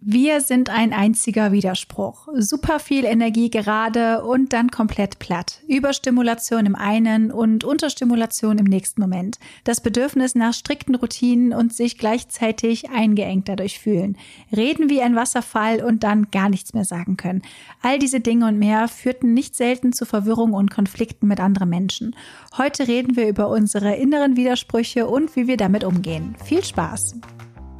Wir sind ein einziger Widerspruch. Super viel Energie gerade und dann komplett platt. Überstimulation im einen und Unterstimulation im nächsten Moment. Das Bedürfnis nach strikten Routinen und sich gleichzeitig eingeengt dadurch fühlen. Reden wie ein Wasserfall und dann gar nichts mehr sagen können. All diese Dinge und mehr führten nicht selten zu Verwirrung und Konflikten mit anderen Menschen. Heute reden wir über unsere inneren Widersprüche und wie wir damit umgehen. Viel Spaß!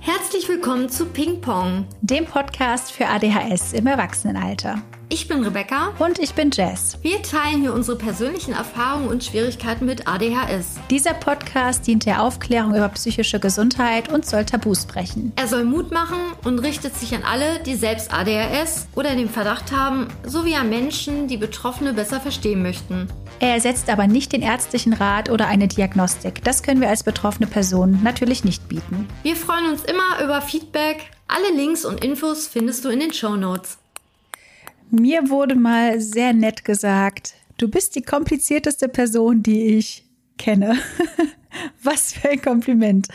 Herzlich willkommen zu Ping Pong, dem Podcast für ADHS im Erwachsenenalter. Ich bin Rebecca. Und ich bin Jess. Wir teilen hier unsere persönlichen Erfahrungen und Schwierigkeiten mit ADHS. Dieser Podcast dient der Aufklärung über psychische Gesundheit und soll Tabus brechen. Er soll Mut machen und richtet sich an alle, die selbst ADHS oder den Verdacht haben, sowie an Menschen, die Betroffene besser verstehen möchten. Er ersetzt aber nicht den ärztlichen Rat oder eine Diagnostik. Das können wir als betroffene Person natürlich nicht bieten. Wir freuen uns immer über Feedback. Alle Links und Infos findest du in den Show Notes. Mir wurde mal sehr nett gesagt, du bist die komplizierteste Person, die ich kenne. Was für ein Kompliment.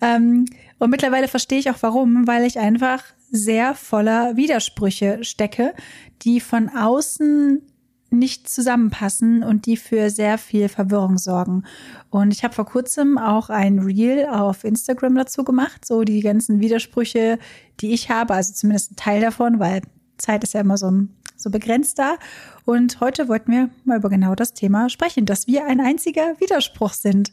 Ähm, und mittlerweile verstehe ich auch warum, weil ich einfach sehr voller Widersprüche stecke, die von außen nicht zusammenpassen und die für sehr viel Verwirrung sorgen. Und ich habe vor kurzem auch ein Reel auf Instagram dazu gemacht, so die ganzen Widersprüche, die ich habe, also zumindest ein Teil davon, weil Zeit ist ja immer so so begrenzt da. Und heute wollten wir mal über genau das Thema sprechen, dass wir ein einziger Widerspruch sind.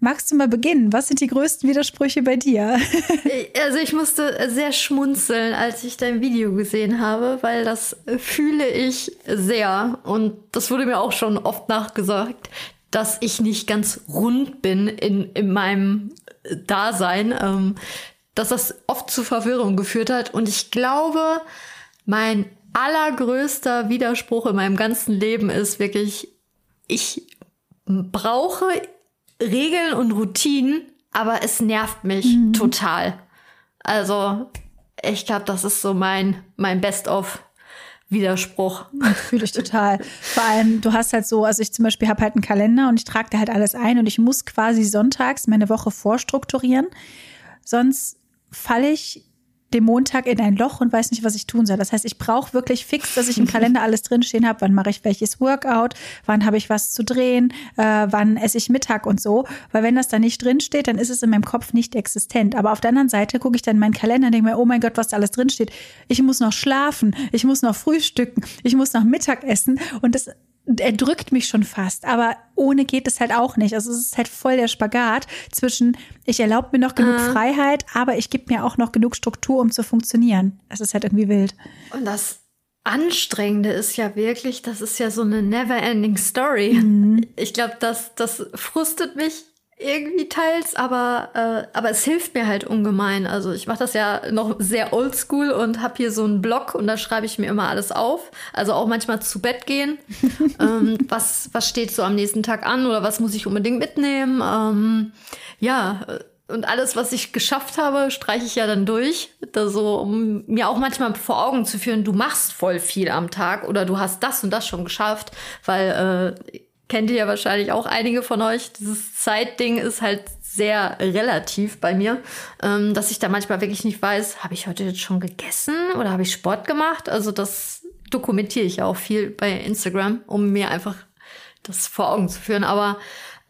Magst du mal beginnen? Was sind die größten Widersprüche bei dir? also ich musste sehr schmunzeln, als ich dein Video gesehen habe, weil das fühle ich sehr. Und das wurde mir auch schon oft nachgesagt, dass ich nicht ganz rund bin in, in meinem Dasein, ähm, dass das oft zu Verwirrung geführt hat. Und ich glaube, mein allergrößter Widerspruch in meinem ganzen Leben ist wirklich, ich brauche Regeln und Routinen, aber es nervt mich mhm. total. Also, ich glaube, das ist so mein, mein Best-of. Widerspruch. Fühle ich total. Vor allem, du hast halt so, also ich zum Beispiel habe halt einen Kalender und ich trage da halt alles ein und ich muss quasi sonntags meine Woche vorstrukturieren. Sonst falle ich dem Montag in ein Loch und weiß nicht, was ich tun soll. Das heißt, ich brauche wirklich fix, dass ich im Kalender alles drinstehen habe. Wann mache ich welches Workout? Wann habe ich was zu drehen? Äh, wann esse ich Mittag und so? Weil wenn das da nicht drinsteht, dann ist es in meinem Kopf nicht existent. Aber auf der anderen Seite gucke ich dann in meinen Kalender und denke mir, oh mein Gott, was da alles drinsteht. Ich muss noch schlafen, ich muss noch frühstücken, ich muss noch Mittag essen. Und das er drückt mich schon fast, aber ohne geht es halt auch nicht. Also es ist halt voll der Spagat zwischen, ich erlaube mir noch genug äh. Freiheit, aber ich gebe mir auch noch genug Struktur, um zu funktionieren. Das ist halt irgendwie wild. Und das Anstrengende ist ja wirklich, das ist ja so eine never-ending Story. Mhm. Ich glaube, das, das frustet mich irgendwie teils, aber, äh, aber es hilft mir halt ungemein. Also ich mache das ja noch sehr oldschool und habe hier so einen Blog und da schreibe ich mir immer alles auf. Also auch manchmal zu Bett gehen. ähm, was, was steht so am nächsten Tag an oder was muss ich unbedingt mitnehmen? Ähm, ja, und alles, was ich geschafft habe, streiche ich ja dann durch. Da so, um mir auch manchmal vor Augen zu führen, du machst voll viel am Tag oder du hast das und das schon geschafft, weil äh, kennt ihr ja wahrscheinlich auch einige von euch. Dieses Zeitding ist halt sehr relativ bei mir, ähm, dass ich da manchmal wirklich nicht weiß, habe ich heute jetzt schon gegessen oder habe ich Sport gemacht? Also das dokumentiere ich ja auch viel bei Instagram, um mir einfach das vor Augen zu führen. Aber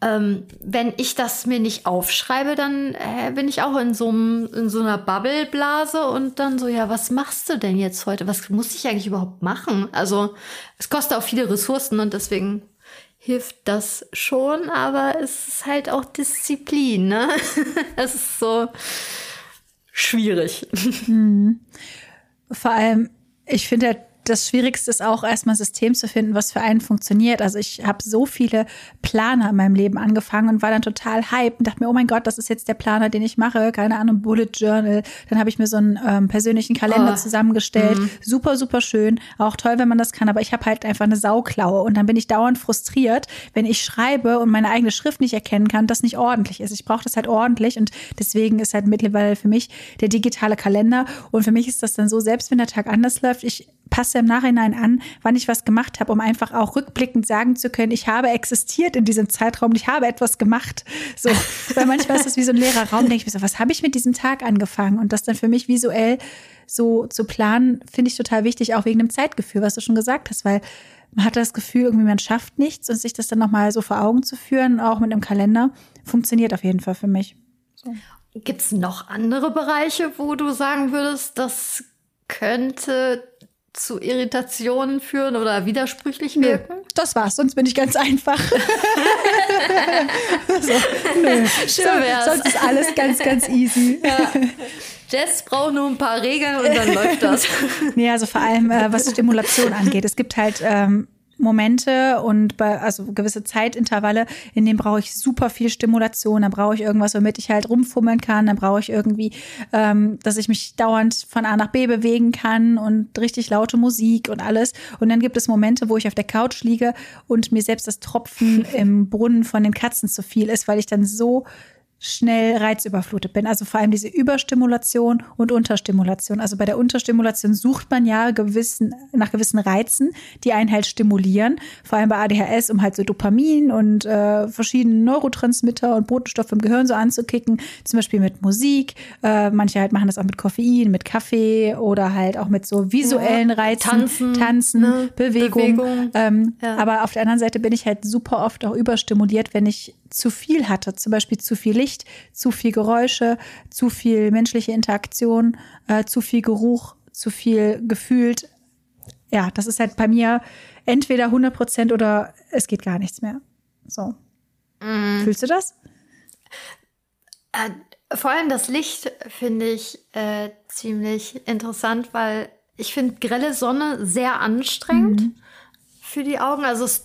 ähm, wenn ich das mir nicht aufschreibe, dann äh, bin ich auch in so, in so einer Bubbleblase und dann so, ja, was machst du denn jetzt heute? Was muss ich eigentlich überhaupt machen? Also es kostet auch viele Ressourcen und deswegen hilft das schon, aber es ist halt auch Disziplin, ne? es ist so schwierig. Mhm. Vor allem, ich finde halt das Schwierigste ist auch erstmal ein System zu finden, was für einen funktioniert. Also ich habe so viele Planer in meinem Leben angefangen und war dann total hype und dachte mir, oh mein Gott, das ist jetzt der Planer, den ich mache. Keine Ahnung, Bullet Journal. Dann habe ich mir so einen ähm, persönlichen Kalender oh. zusammengestellt. Mhm. Super, super schön. Auch toll, wenn man das kann. Aber ich habe halt einfach eine Sauklaue und dann bin ich dauernd frustriert, wenn ich schreibe und meine eigene Schrift nicht erkennen kann, das nicht ordentlich ist. Ich brauche das halt ordentlich und deswegen ist halt mittlerweile für mich der digitale Kalender und für mich ist das dann so, selbst wenn der Tag anders läuft, ich passe im Nachhinein an, wann ich was gemacht habe, um einfach auch rückblickend sagen zu können, ich habe existiert in diesem Zeitraum, ich habe etwas gemacht. So, weil manchmal ist das wie so ein leerer Raum, denke ich mir so, was habe ich mit diesem Tag angefangen? Und das dann für mich visuell so zu planen, finde ich total wichtig, auch wegen dem Zeitgefühl, was du schon gesagt hast, weil man hat das Gefühl, irgendwie man schafft nichts und sich das dann nochmal so vor Augen zu führen, auch mit einem Kalender, funktioniert auf jeden Fall für mich. So. Gibt es noch andere Bereiche, wo du sagen würdest, das könnte zu Irritationen führen oder widersprüchlich wirken? Nö, das war's, sonst bin ich ganz einfach. so, nö. Schön wär's. sonst ist alles ganz, ganz easy. Ja. Jess braucht nur ein paar Regeln und dann läuft das. nee, also vor allem, äh, was Stimulation angeht. Es gibt halt ähm, Momente und bei, also gewisse Zeitintervalle, in denen brauche ich super viel Stimulation. Dann brauche ich irgendwas, womit ich halt rumfummeln kann. Dann brauche ich irgendwie, ähm, dass ich mich dauernd von A nach B bewegen kann und richtig laute Musik und alles. Und dann gibt es Momente, wo ich auf der Couch liege und mir selbst das Tropfen im Brunnen von den Katzen zu viel ist, weil ich dann so schnell reizüberflutet bin. Also vor allem diese Überstimulation und Unterstimulation. Also bei der Unterstimulation sucht man ja gewissen, nach gewissen Reizen, die einen halt stimulieren. Vor allem bei ADHS, um halt so Dopamin und äh, verschiedene Neurotransmitter und Botenstoffe im Gehirn so anzukicken. Zum Beispiel mit Musik. Äh, manche halt machen das auch mit Koffein, mit Kaffee oder halt auch mit so visuellen Reizen. Tanzen, Tanzen ne? Bewegung. Bewegung. Ähm, ja. Aber auf der anderen Seite bin ich halt super oft auch überstimuliert, wenn ich zu viel hatte, zum Beispiel zu viel Licht, zu viel Geräusche, zu viel menschliche Interaktion, äh, zu viel Geruch, zu viel gefühlt. Ja, das ist halt bei mir entweder 100 Prozent oder es geht gar nichts mehr. So. Mm. Fühlst du das? Äh, vor allem das Licht finde ich äh, ziemlich interessant, weil ich finde grelle Sonne sehr anstrengend mhm. für die Augen. Also es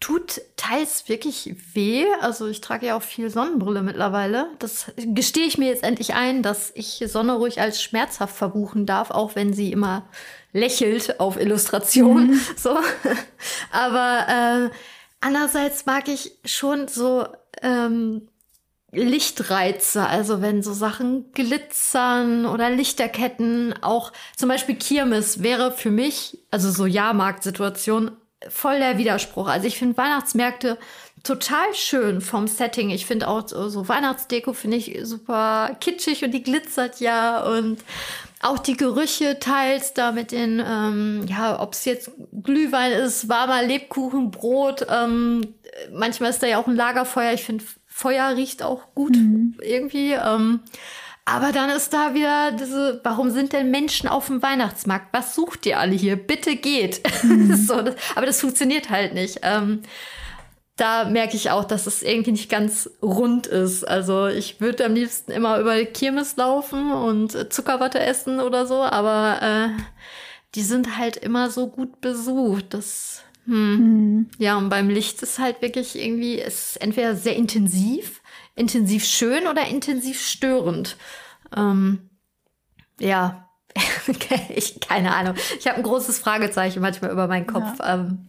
tut teils wirklich weh. Also ich trage ja auch viel Sonnenbrille mittlerweile. Das gestehe ich mir jetzt endlich ein, dass ich Sonne ruhig als schmerzhaft verbuchen darf, auch wenn sie immer lächelt auf Illustrationen. Mhm. So. Aber äh, andererseits mag ich schon so ähm, Lichtreize, also wenn so Sachen glitzern oder Lichterketten, auch zum Beispiel Kirmes wäre für mich, also so Jahrmarktsituation, voll der Widerspruch. Also ich finde Weihnachtsmärkte total schön vom Setting. Ich finde auch so Weihnachtsdeko finde ich super kitschig und die glitzert ja und auch die Gerüche teils da mit den, ähm, ja, ob es jetzt Glühwein ist, warmer Lebkuchen, Brot. Ähm, manchmal ist da ja auch ein Lagerfeuer. Ich finde Feuer riecht auch gut mhm. irgendwie. Ähm, aber dann ist da wieder diese, warum sind denn Menschen auf dem Weihnachtsmarkt? Was sucht ihr alle hier? Bitte geht. Mhm. so, das, aber das funktioniert halt nicht. Ähm, da merke ich auch, dass es irgendwie nicht ganz rund ist. Also ich würde am liebsten immer über Kirmes laufen und Zuckerwatte essen oder so, aber äh, die sind halt immer so gut besucht. Das hm. Mhm. Ja, und beim Licht ist halt wirklich irgendwie, es ist entweder sehr intensiv intensiv schön oder intensiv störend? Ähm, ja, ich, keine Ahnung. Ich habe ein großes Fragezeichen manchmal über meinen Kopf. Ja. Ähm,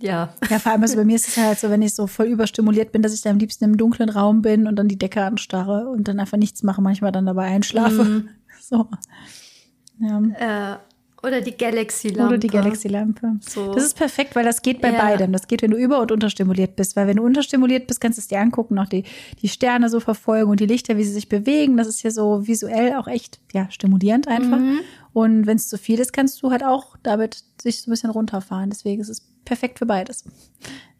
ja. Ja, vor allem, also bei mir ist es halt so, wenn ich so voll überstimuliert bin, dass ich da am liebsten im dunklen Raum bin und dann die Decke anstarre und dann einfach nichts mache, manchmal dann dabei einschlafe. Mhm. So. Ja. Äh, oder die Galaxy-Lampe. Oder die Galaxy-Lampe. So. Das ist perfekt, weil das geht bei ja. beidem. Das geht, wenn du über- und unterstimuliert bist. Weil wenn du unterstimuliert bist, kannst du es dir angucken, auch die, die Sterne so verfolgen und die Lichter, wie sie sich bewegen. Das ist ja so visuell auch echt, ja, stimulierend einfach. Mhm. Und wenn es zu viel ist, kannst du halt auch damit sich so ein bisschen runterfahren. Deswegen ist es perfekt für beides.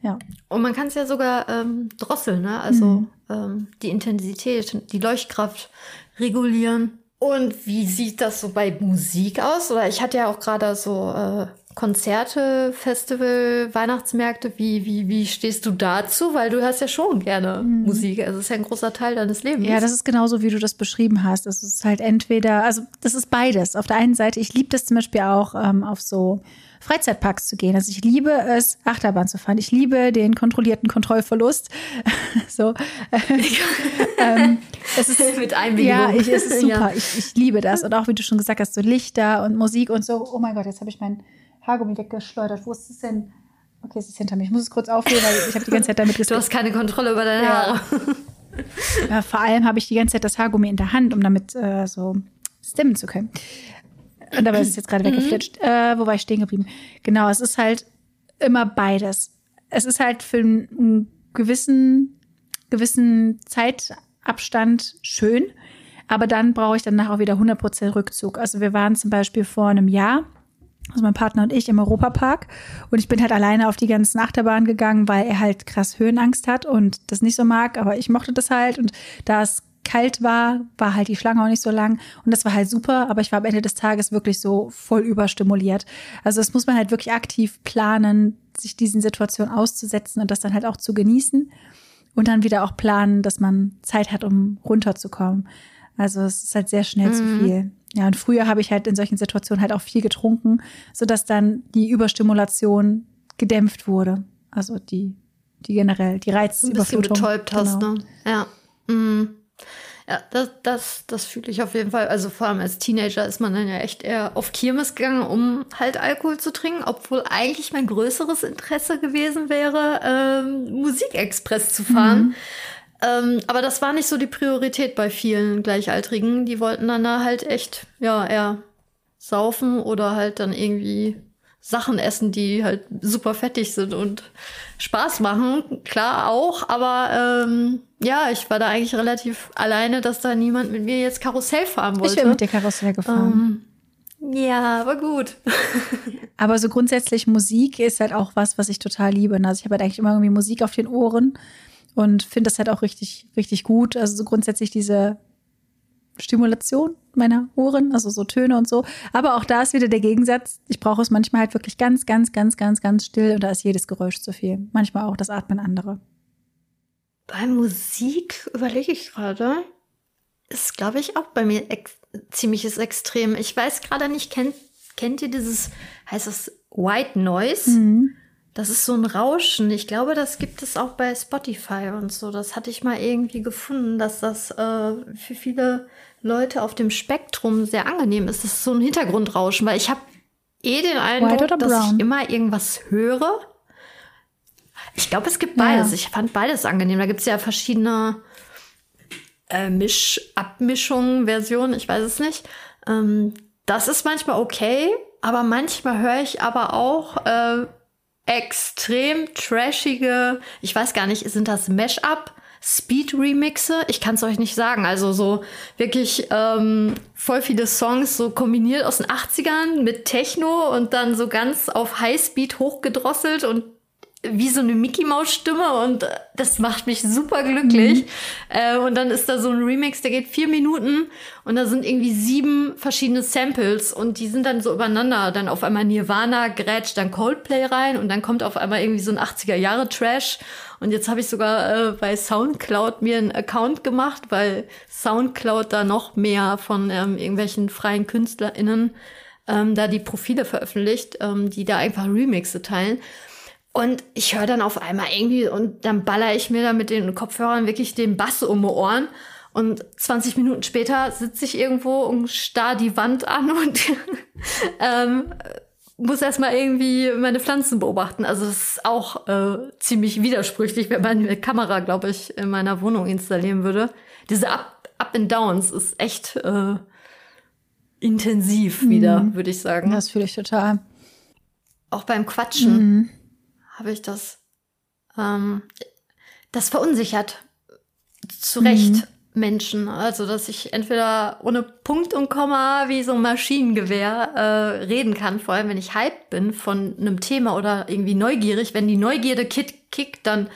Ja. Und man kann es ja sogar ähm, drosseln, ne? Also mhm. ähm, die Intensität, die Leuchtkraft regulieren. Und wie sieht das so bei Musik aus? Oder ich hatte ja auch gerade so äh, Konzerte, Festival, Weihnachtsmärkte. Wie, wie, wie stehst du dazu? Weil du hast ja schon gerne mhm. Musik. Also es ist ja ein großer Teil deines Lebens. Ja, das ist genauso, wie du das beschrieben hast. Es ist halt entweder, also das ist beides. Auf der einen Seite, ich liebe das zum Beispiel auch ähm, auf so Freizeitparks zu gehen. Also ich liebe es, Achterbahn zu fahren. Ich liebe den kontrollierten Kontrollverlust. so. ähm, es ist mit Einwilligung. Ja, ich, es ist super. Ja. Ich, ich liebe das. Und auch wie du schon gesagt hast, so Lichter und Musik und so. Oh mein Gott, jetzt habe ich mein Haargummi weggeschleudert. Wo ist es denn? Okay, es ist hinter mir. Ich muss es kurz aufheben, weil ich habe die ganze Zeit damit geskippt. Du hast keine Kontrolle über deine Haare. Ja, vor allem habe ich die ganze Zeit das Haargummi in der Hand, um damit äh, so stimmen zu können. Und dabei ist es jetzt gerade Mhm. weggeflitscht. Äh, wo war ich stehen geblieben? Genau, es ist halt immer beides. Es ist halt für einen gewissen, gewissen Zeitabstand schön, aber dann brauche ich danach auch wieder 100% Rückzug. Also wir waren zum Beispiel vor einem Jahr, also mein Partner und ich im Europapark und ich bin halt alleine auf die ganzen Achterbahnen gegangen, weil er halt krass Höhenangst hat und das nicht so mag, aber ich mochte das halt und da es kalt war, war halt die Schlange auch nicht so lang und das war halt super, aber ich war am Ende des Tages wirklich so voll überstimuliert. Also das muss man halt wirklich aktiv planen, sich diesen Situationen auszusetzen und das dann halt auch zu genießen und dann wieder auch planen, dass man Zeit hat, um runterzukommen. Also es ist halt sehr schnell Mhm. zu viel. Ja, und früher habe ich halt in solchen Situationen halt auch viel getrunken, sodass dann die Überstimulation gedämpft wurde. Also die, die generell, die ein bisschen Reizüberflutung. betäubt hast, Genau. ne? Ja. Mhm. Ja, das, das, das fühle ich auf jeden Fall. Also vor allem als Teenager ist man dann ja echt eher auf Kirmes gegangen, um halt Alkohol zu trinken, obwohl eigentlich mein größeres Interesse gewesen wäre, ähm, Musikexpress zu fahren. Ähm, aber das war nicht so die Priorität bei vielen Gleichaltrigen. Die wollten dann da halt echt, ja, eher saufen oder halt dann irgendwie Sachen essen, die halt super fettig sind und Spaß machen. Klar auch, aber ähm, ja, ich war da eigentlich relativ alleine, dass da niemand mit mir jetzt Karussell fahren wollte. Ich bin mit dir Karussell gefahren. ähm, ja, aber gut. Aber so grundsätzlich Musik ist halt auch was, was ich total liebe. Also ich habe halt eigentlich immer irgendwie Musik auf den Ohren und finde das halt auch richtig, richtig gut. Also so grundsätzlich diese Stimulation meiner Ohren, also so Töne und so. Aber auch da ist wieder der Gegensatz. Ich brauche es manchmal halt wirklich ganz, ganz, ganz, ganz, ganz still und da ist jedes Geräusch zu viel. Manchmal auch das Atmen anderer. Bei Musik überlege ich gerade. Ist, glaube ich, auch bei mir ex ziemliches Extrem. Ich weiß gerade nicht, kennt, kennt ihr dieses, heißt das White Noise? Mhm. Das ist so ein Rauschen. Ich glaube, das gibt es auch bei Spotify und so. Das hatte ich mal irgendwie gefunden, dass das äh, für viele Leute auf dem Spektrum sehr angenehm ist. Das ist so ein Hintergrundrauschen, weil ich habe eh den Eindruck, dass ich immer irgendwas höre. Ich glaube, es gibt beides. Ja. Ich fand beides angenehm. Da gibt es ja verschiedene äh, Misch Abmischungen, Versionen, ich weiß es nicht. Ähm, das ist manchmal okay, aber manchmal höre ich aber auch äh, extrem trashige, ich weiß gar nicht, sind das Mash-up? Speed-Remixe? Ich kann es euch nicht sagen. Also so wirklich ähm, voll viele Songs so kombiniert aus den 80ern mit Techno und dann so ganz auf Highspeed hochgedrosselt und wie so eine Mickey Maus Stimme und äh, das macht mich super glücklich. Äh, und dann ist da so ein Remix, der geht vier Minuten und da sind irgendwie sieben verschiedene Samples und die sind dann so übereinander. Dann auf einmal Nirvana grätscht dann Coldplay rein und dann kommt auf einmal irgendwie so ein 80er Jahre Trash. Und jetzt habe ich sogar äh, bei Soundcloud mir einen Account gemacht, weil Soundcloud da noch mehr von ähm, irgendwelchen freien KünstlerInnen ähm, da die Profile veröffentlicht, ähm, die da einfach Remixe teilen. Und ich höre dann auf einmal irgendwie und dann baller ich mir da mit den Kopfhörern wirklich den Bass um die Ohren. Und 20 Minuten später sitze ich irgendwo und starr die Wand an und ähm, muss erstmal irgendwie meine Pflanzen beobachten. Also das ist auch äh, ziemlich widersprüchlich, wenn man eine Kamera, glaube ich, in meiner Wohnung installieren würde. Diese Up, Up and Downs ist echt äh, intensiv wieder, würde ich sagen. Das fühle ich total. Auch beim Quatschen habe ich das. Ähm, das verunsichert zu Recht Menschen. Also, dass ich entweder ohne Punkt und Komma wie so ein Maschinengewehr äh, reden kann, vor allem wenn ich hyped bin von einem Thema oder irgendwie neugierig. Wenn die Neugierde kickt, dann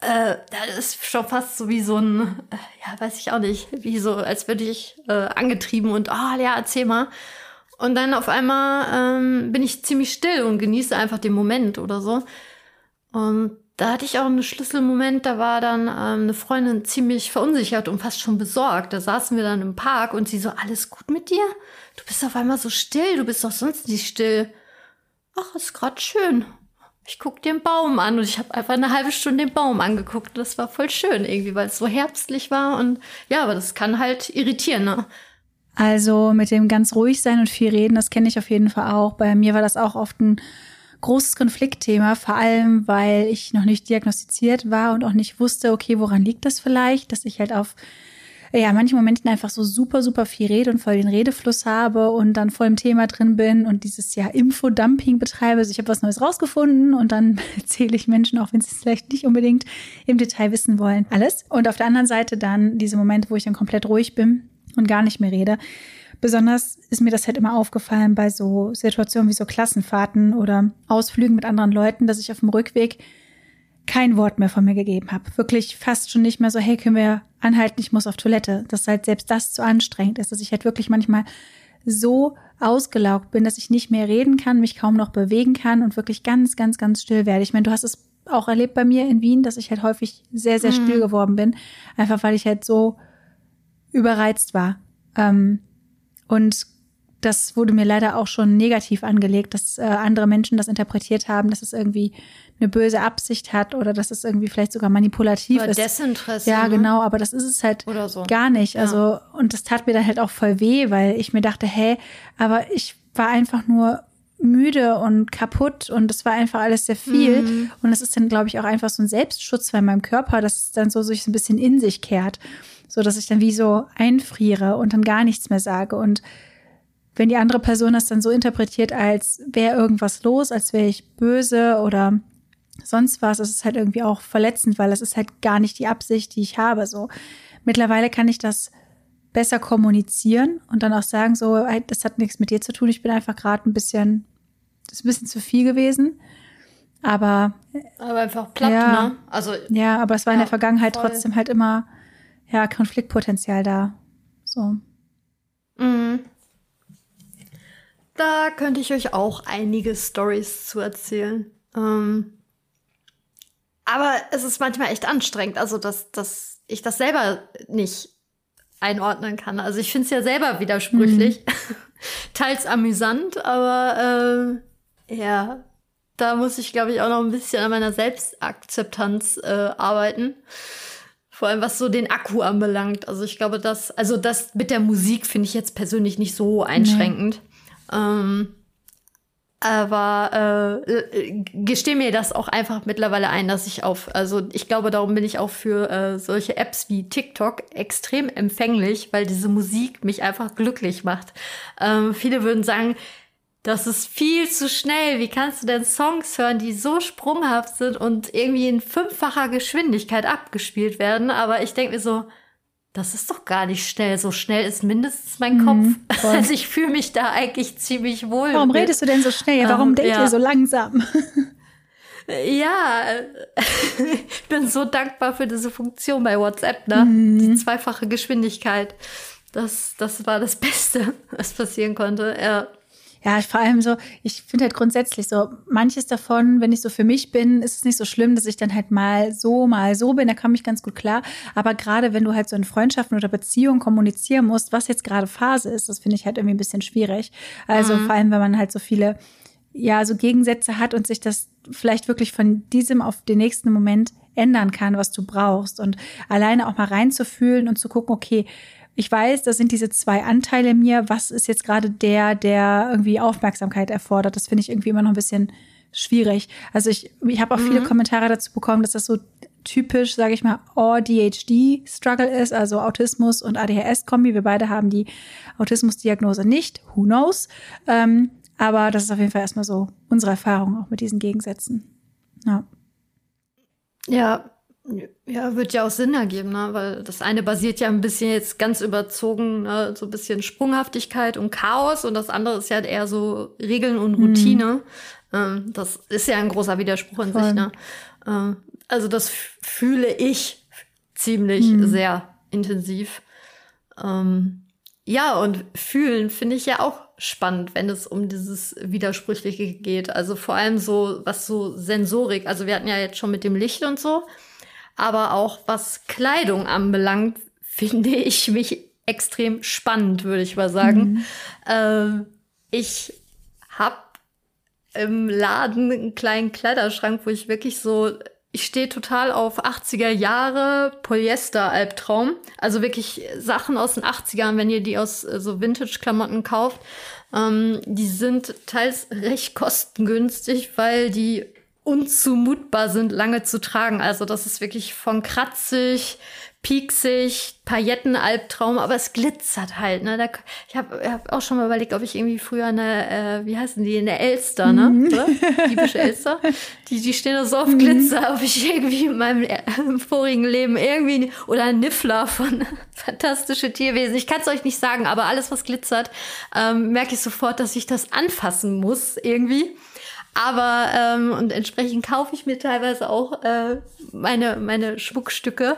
äh, das ist schon fast so wie so ein, äh, ja, weiß ich auch nicht, wie so, als würde ich äh, angetrieben und, ah, ja, erzähl mal. Und dann auf einmal ähm, bin ich ziemlich still und genieße einfach den Moment oder so. Und da hatte ich auch einen Schlüsselmoment, da war dann ähm, eine Freundin ziemlich verunsichert und fast schon besorgt. Da saßen wir dann im Park und sie so, alles gut mit dir? Du bist auf einmal so still, du bist doch sonst nicht still. Ach, ist grad schön. Ich guck den Baum an und ich habe einfach eine halbe Stunde den Baum angeguckt. Das war voll schön irgendwie, weil es so herbstlich war und ja, aber das kann halt irritieren, ne? Also mit dem ganz ruhig sein und viel reden, das kenne ich auf jeden Fall auch. Bei mir war das auch oft ein großes Konfliktthema, vor allem weil ich noch nicht diagnostiziert war und auch nicht wusste, okay, woran liegt das vielleicht, dass ich halt auf ja, manchen Momenten einfach so super, super viel rede und voll den Redefluss habe und dann voll im Thema drin bin und dieses ja Infodumping betreibe. Also ich habe was Neues rausgefunden und dann erzähle ich Menschen, auch wenn sie es vielleicht nicht unbedingt im Detail wissen wollen, alles. Und auf der anderen Seite dann diese Momente, wo ich dann komplett ruhig bin und gar nicht mehr rede. Besonders ist mir das halt immer aufgefallen bei so Situationen wie so Klassenfahrten oder Ausflügen mit anderen Leuten, dass ich auf dem Rückweg kein Wort mehr von mir gegeben habe. Wirklich fast schon nicht mehr so, hey, können wir anhalten, ich muss auf Toilette. Dass halt selbst das zu anstrengend ist, dass ich halt wirklich manchmal so ausgelaugt bin, dass ich nicht mehr reden kann, mich kaum noch bewegen kann und wirklich ganz, ganz, ganz still werde. Ich meine, du hast es auch erlebt bei mir in Wien, dass ich halt häufig sehr, sehr still mhm. geworden bin, einfach weil ich halt so überreizt war. Ähm, und das wurde mir leider auch schon negativ angelegt, dass äh, andere Menschen das interpretiert haben, dass es irgendwie eine böse Absicht hat oder dass es irgendwie vielleicht sogar manipulativ oder ist. Desinteresse. Ja, ne? genau, aber das ist es halt so. gar nicht. Ja. Also, und das tat mir dann halt auch voll weh, weil ich mir dachte, hey, aber ich war einfach nur müde und kaputt und es war einfach alles sehr viel. Mhm. Und das ist dann, glaube ich, auch einfach so ein Selbstschutz bei meinem Körper, dass es dann so sich so ein bisschen in sich kehrt. So dass ich dann wie so einfriere und dann gar nichts mehr sage. Und wenn die andere Person das dann so interpretiert, als wäre irgendwas los, als wäre ich böse oder sonst was, ist es halt irgendwie auch verletzend, weil das ist halt gar nicht die Absicht, die ich habe. So mittlerweile kann ich das besser kommunizieren und dann auch sagen, so, das hat nichts mit dir zu tun, ich bin einfach gerade ein bisschen, das ist ein bisschen zu viel gewesen. Aber, aber einfach platt, ja, ne? Also, ja, aber es war ja, in der Vergangenheit voll. trotzdem halt immer, ja, Konfliktpotenzial da. So. Mhm. Da könnte ich euch auch einige Stories zu erzählen. Ähm, aber es ist manchmal echt anstrengend, also dass, dass ich das selber nicht einordnen kann. Also ich finde es ja selber widersprüchlich. Mhm. Teils amüsant, aber äh, ja, da muss ich, glaube ich, auch noch ein bisschen an meiner Selbstakzeptanz äh, arbeiten. Vor allem was so den Akku anbelangt. Also ich glaube, das, also das mit der Musik finde ich jetzt persönlich nicht so einschränkend. Nee. Ähm, aber äh, gestehe mir das auch einfach mittlerweile ein, dass ich auf, also ich glaube, darum bin ich auch für äh, solche Apps wie TikTok extrem empfänglich, weil diese Musik mich einfach glücklich macht. Ähm, viele würden sagen, das ist viel zu schnell. Wie kannst du denn Songs hören, die so sprunghaft sind und irgendwie in fünffacher Geschwindigkeit abgespielt werden? Aber ich denke mir so, das ist doch gar nicht schnell. So schnell ist mindestens mein mhm, Kopf. Voll. Also ich fühle mich da eigentlich ziemlich wohl. Warum mit. redest du denn so schnell? Warum ähm, denkt ja. ihr so langsam? Ja, ich bin so dankbar für diese Funktion bei WhatsApp, ne? Mhm. Die zweifache Geschwindigkeit. Das, das war das Beste, was passieren konnte. Ja. Ja, vor allem so, ich finde halt grundsätzlich so, manches davon, wenn ich so für mich bin, ist es nicht so schlimm, dass ich dann halt mal so, mal so bin, da komme ich ganz gut klar. Aber gerade wenn du halt so in Freundschaften oder Beziehungen kommunizieren musst, was jetzt gerade Phase ist, das finde ich halt irgendwie ein bisschen schwierig. Also mhm. vor allem, wenn man halt so viele, ja, so Gegensätze hat und sich das vielleicht wirklich von diesem auf den nächsten Moment ändern kann, was du brauchst. Und alleine auch mal reinzufühlen und zu gucken, okay, ich weiß, das sind diese zwei Anteile mir. Was ist jetzt gerade der, der irgendwie Aufmerksamkeit erfordert? Das finde ich irgendwie immer noch ein bisschen schwierig. Also ich, ich habe auch mhm. viele Kommentare dazu bekommen, dass das so typisch, sage ich mal, ADHD-Struggle ist, also Autismus und ADHS-Kombi. Wir beide haben die Autismusdiagnose nicht. Who knows? Ähm, aber das ist auf jeden Fall erstmal so unsere Erfahrung auch mit diesen Gegensätzen. Ja. Ja, ja, wird ja auch Sinn ergeben, ne? weil das eine basiert ja ein bisschen jetzt ganz überzogen, ne? so ein bisschen Sprunghaftigkeit und Chaos und das andere ist ja eher so Regeln und Routine. Mhm. Ähm, das ist ja ein großer Widerspruch in Voll. sich. Ne? Ähm, also das fühle ich ziemlich mhm. sehr intensiv. Ähm, ja, und fühlen finde ich ja auch spannend, wenn es um dieses Widersprüchliche geht. Also vor allem so, was so Sensorik, also wir hatten ja jetzt schon mit dem Licht und so, aber auch was Kleidung anbelangt, finde ich mich extrem spannend, würde ich mal sagen. Mhm. Ähm, ich habe im Laden einen kleinen Kleiderschrank, wo ich wirklich so, ich stehe total auf 80er Jahre Polyester-Albtraum. Also wirklich Sachen aus den 80ern, wenn ihr die aus äh, so Vintage-Klamotten kauft. Ähm, die sind teils recht kostengünstig, weil die unzumutbar sind, lange zu tragen. Also das ist wirklich von kratzig pieksig, Paillettenalbtraum, aber es glitzert halt. Ne? Da, ich habe hab auch schon mal überlegt, ob ich irgendwie früher eine, äh, wie heißen die, eine Elster, ne? Mhm. Typische Elster. Die, die stehen da so auf mhm. Glitzer, ob ich irgendwie in meinem äh, vorigen Leben irgendwie, oder ein Niffler von Fantastische Tierwesen. Ich kann es euch nicht sagen, aber alles, was glitzert, ähm, merke ich sofort, dass ich das anfassen muss irgendwie. Aber ähm, und entsprechend kaufe ich mir teilweise auch äh, meine meine Schmuckstücke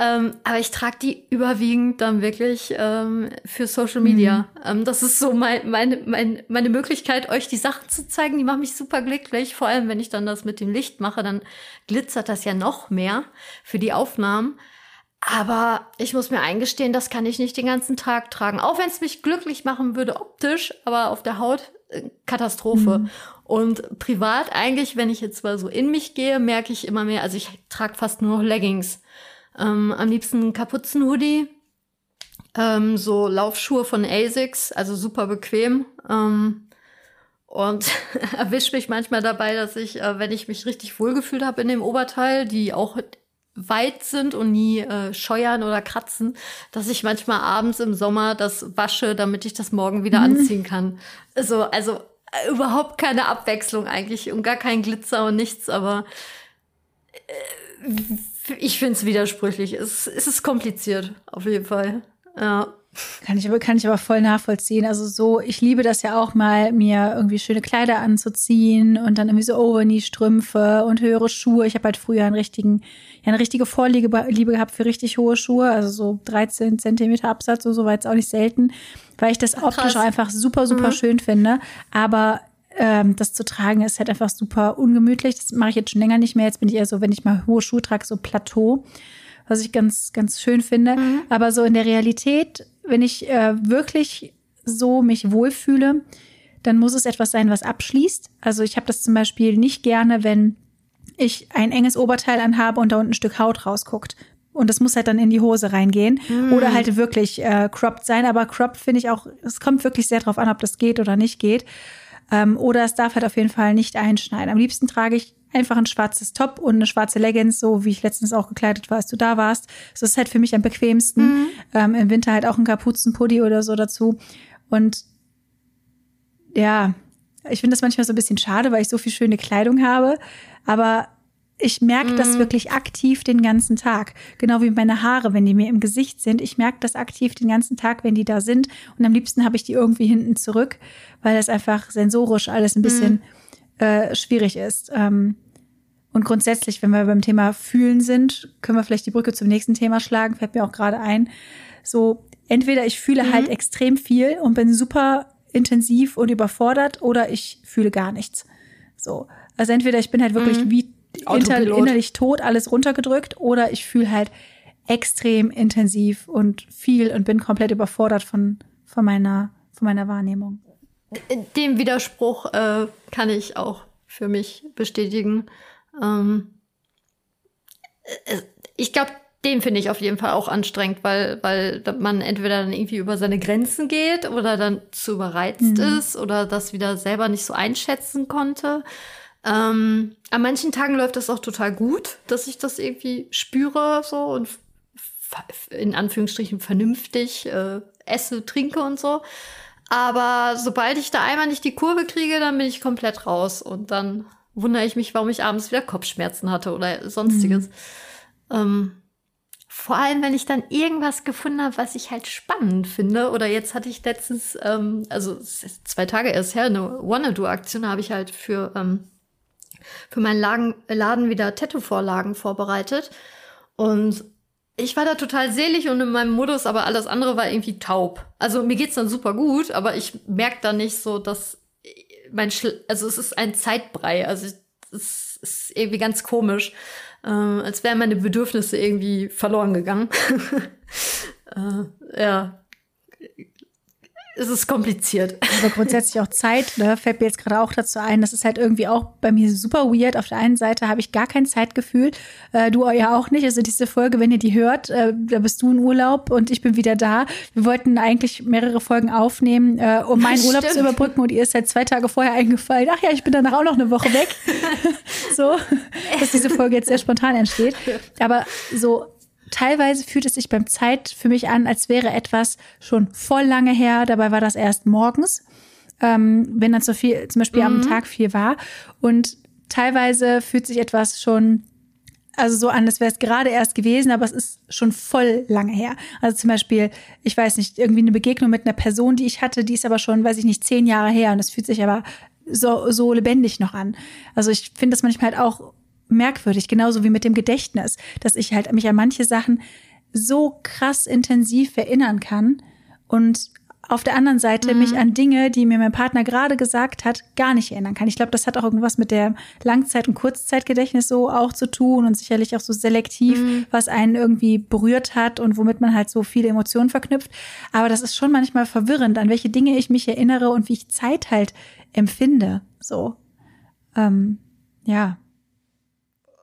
ähm, aber ich trage die überwiegend dann wirklich ähm, für Social Media. Mhm. Ähm, das ist so mein, meine, mein, meine Möglichkeit, euch die Sachen zu zeigen. Die machen mich super glücklich. Vor allem, wenn ich dann das mit dem Licht mache, dann glitzert das ja noch mehr für die Aufnahmen. Aber ich muss mir eingestehen, das kann ich nicht den ganzen Tag tragen. Auch wenn es mich glücklich machen würde optisch, aber auf der Haut Katastrophe. Mhm. Und privat eigentlich, wenn ich jetzt mal so in mich gehe, merke ich immer mehr, also ich trage fast nur noch Leggings. Ähm, am liebsten Kapuzenhoodie, ähm, so Laufschuhe von ASICS, also super bequem. Ähm, und erwischt mich manchmal dabei, dass ich, äh, wenn ich mich richtig wohlgefühlt habe in dem Oberteil, die auch weit sind und nie äh, scheuern oder kratzen, dass ich manchmal abends im Sommer das wasche, damit ich das morgen wieder mhm. anziehen kann. Also, also äh, überhaupt keine Abwechslung eigentlich und gar kein Glitzer und nichts, aber äh, ich finde es widersprüchlich. Es, es ist kompliziert, auf jeden Fall. Ja. Kann ich, aber, kann ich aber voll nachvollziehen. Also so, ich liebe das ja auch mal, mir irgendwie schöne Kleider anzuziehen und dann irgendwie so Overknee-Strümpfe und höhere Schuhe. Ich habe halt früher einen richtigen, ja, eine richtige Vorliebe gehabt für richtig hohe Schuhe, also so 13 Zentimeter Absatz, so, so war jetzt auch nicht selten, weil ich das optisch auch einfach super, super mhm. schön finde. Aber ähm, das zu tragen ist halt einfach super ungemütlich. Das mache ich jetzt schon länger nicht mehr. Jetzt bin ich eher so, wenn ich mal hohe Schuhe trage, so Plateau, was ich ganz, ganz schön finde. Mhm. Aber so in der Realität, wenn ich äh, wirklich so mich wohlfühle, dann muss es etwas sein, was abschließt. Also ich habe das zum Beispiel nicht gerne, wenn ich ein enges Oberteil anhabe und da unten ein Stück Haut rausguckt. Und das muss halt dann in die Hose reingehen. Mm. Oder halt wirklich äh, cropped sein. Aber cropped finde ich auch, es kommt wirklich sehr drauf an, ob das geht oder nicht geht. Ähm, oder es darf halt auf jeden Fall nicht einschneiden. Am liebsten trage ich einfach ein schwarzes Top und eine schwarze Leggings, so wie ich letztens auch gekleidet war, als du da warst. Das ist halt für mich am bequemsten. Mhm. Ähm, Im Winter halt auch ein Kapuzenpulli oder so dazu. Und ja, ich finde das manchmal so ein bisschen schade, weil ich so viel schöne Kleidung habe. Aber ich merke das mhm. wirklich aktiv den ganzen Tag. Genau wie meine Haare, wenn die mir im Gesicht sind. Ich merke das aktiv den ganzen Tag, wenn die da sind. Und am liebsten habe ich die irgendwie hinten zurück, weil das einfach sensorisch alles ein bisschen mhm. Äh, schwierig ist. Ähm, und grundsätzlich, wenn wir beim Thema Fühlen sind, können wir vielleicht die Brücke zum nächsten Thema schlagen, fällt mir auch gerade ein. So, entweder ich fühle mhm. halt extrem viel und bin super intensiv und überfordert oder ich fühle gar nichts. So. Also entweder ich bin halt wirklich mhm. wie inter, innerlich tot, alles runtergedrückt oder ich fühle halt extrem intensiv und viel und bin komplett überfordert von, von, meiner, von meiner Wahrnehmung. Den Widerspruch äh, kann ich auch für mich bestätigen. Ähm, äh, ich glaube, den finde ich auf jeden Fall auch anstrengend, weil, weil man entweder dann irgendwie über seine Grenzen geht oder dann zu überreizt mhm. ist oder das wieder selber nicht so einschätzen konnte. Ähm, an manchen Tagen läuft das auch total gut, dass ich das irgendwie spüre so und in Anführungsstrichen vernünftig äh, esse, trinke und so. Aber sobald ich da einmal nicht die Kurve kriege, dann bin ich komplett raus und dann wundere ich mich, warum ich abends wieder Kopfschmerzen hatte oder sonstiges. Mhm. Ähm, vor allem, wenn ich dann irgendwas gefunden habe, was ich halt spannend finde. Oder jetzt hatte ich letztens, ähm, also zwei Tage erst her, eine Wanna-Do-Aktion habe ich halt für ähm, für meinen Laden, Laden wieder Tattoo-Vorlagen vorbereitet. Und ich war da total selig und in meinem Modus, aber alles andere war irgendwie taub. Also mir geht's dann super gut, aber ich merke da nicht so, dass mein Schl also es ist ein Zeitbrei. Also es ist irgendwie ganz komisch, äh, als wären meine Bedürfnisse irgendwie verloren gegangen. äh, ja, ist es kompliziert. Aber grundsätzlich auch Zeit, ne, fällt mir jetzt gerade auch dazu ein. Das ist halt irgendwie auch bei mir super weird. Auf der einen Seite habe ich gar kein Zeitgefühl. Äh, du ja auch nicht. Also diese Folge, wenn ihr die hört, äh, da bist du in Urlaub und ich bin wieder da. Wir wollten eigentlich mehrere Folgen aufnehmen, äh, um meinen Urlaub zu überbrücken und ihr ist halt zwei Tage vorher eingefallen. Ach ja, ich bin danach auch noch eine Woche weg. so, dass diese Folge jetzt sehr spontan entsteht. Aber so teilweise fühlt es sich beim Zeit für mich an, als wäre etwas schon voll lange her. Dabei war das erst morgens, ähm, wenn dann so viel, zum Beispiel mhm. am Tag viel war. Und teilweise fühlt sich etwas schon also so an, als wäre es gerade erst gewesen, aber es ist schon voll lange her. Also zum Beispiel, ich weiß nicht, irgendwie eine Begegnung mit einer Person, die ich hatte, die ist aber schon, weiß ich nicht, zehn Jahre her und es fühlt sich aber so, so lebendig noch an. Also ich finde das manchmal halt auch merkwürdig, genauso wie mit dem Gedächtnis, dass ich halt mich an manche Sachen so krass intensiv erinnern kann und auf der anderen Seite mhm. mich an Dinge, die mir mein Partner gerade gesagt hat, gar nicht erinnern kann. Ich glaube, das hat auch irgendwas mit der Langzeit- und Kurzzeitgedächtnis so auch zu tun und sicherlich auch so selektiv, mhm. was einen irgendwie berührt hat und womit man halt so viele Emotionen verknüpft. Aber das ist schon manchmal verwirrend, an welche Dinge ich mich erinnere und wie ich Zeit halt empfinde. So, ähm, ja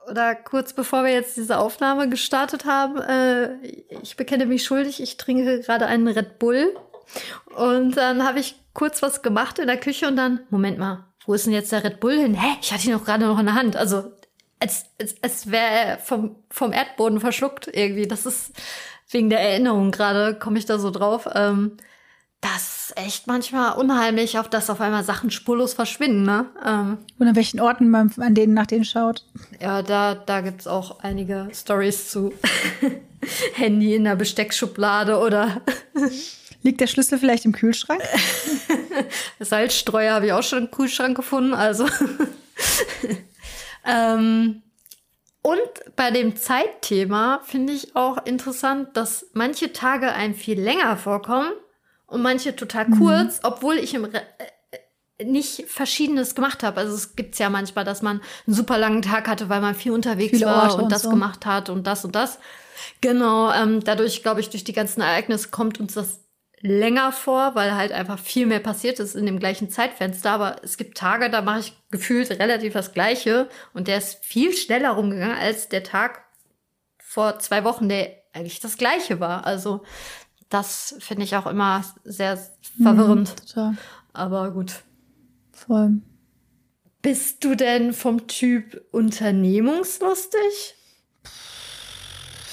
oder kurz bevor wir jetzt diese Aufnahme gestartet haben, äh, ich bekenne mich schuldig, ich trinke gerade einen Red Bull. Und dann habe ich kurz was gemacht in der Küche und dann, Moment mal, wo ist denn jetzt der Red Bull hin? Hä, ich hatte ihn doch gerade noch in der Hand. Also, als, als, als wäre er vom, vom Erdboden verschluckt irgendwie. Das ist wegen der Erinnerung gerade, komme ich da so drauf. Ähm, das ist echt manchmal unheimlich, auf dass auf einmal Sachen spurlos verschwinden, ne? Ähm, Und an welchen Orten man an denen nach denen schaut. Ja, da, da gibt's auch einige Stories zu. Handy in der Besteckschublade oder. Liegt der Schlüssel vielleicht im Kühlschrank? Salzstreuer habe ich auch schon im Kühlschrank gefunden, also. ähm, und bei dem Zeitthema finde ich auch interessant, dass manche Tage einem viel länger vorkommen und manche total kurz, mhm. obwohl ich im Re äh, nicht Verschiedenes gemacht habe. Also es gibt's ja manchmal, dass man einen super langen Tag hatte, weil man viel unterwegs Viele war Orte und, und das so. gemacht hat und das und das. Genau, ähm, dadurch, glaube ich, durch die ganzen Ereignisse kommt uns das länger vor, weil halt einfach viel mehr passiert ist in dem gleichen Zeitfenster. Aber es gibt Tage, da mache ich gefühlt relativ das Gleiche und der ist viel schneller rumgegangen als der Tag vor zwei Wochen, der eigentlich das Gleiche war. Also das finde ich auch immer sehr verwirrend. Mhm, total. Aber gut. Voll. Bist du denn vom Typ unternehmungslustig?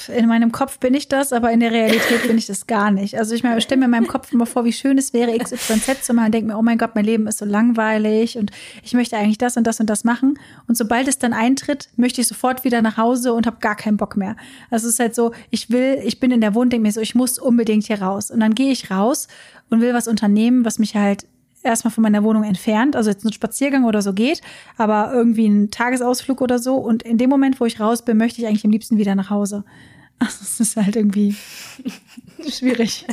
In meinem Kopf bin ich das, aber in der Realität bin ich das gar nicht. Also ich stelle mir in meinem Kopf immer vor, wie schön es wäre, XYZ zu machen und denke mir, oh mein Gott, mein Leben ist so langweilig und ich möchte eigentlich das und das und das machen. Und sobald es dann eintritt, möchte ich sofort wieder nach Hause und habe gar keinen Bock mehr. Also es ist halt so, ich will, ich bin in der Wohnung, denke mir so, ich muss unbedingt hier raus. Und dann gehe ich raus und will was unternehmen, was mich halt erstmal von meiner Wohnung entfernt, also jetzt ein Spaziergang oder so geht, aber irgendwie ein Tagesausflug oder so. Und in dem Moment, wo ich raus bin, möchte ich eigentlich am liebsten wieder nach Hause. Also es ist halt irgendwie schwierig.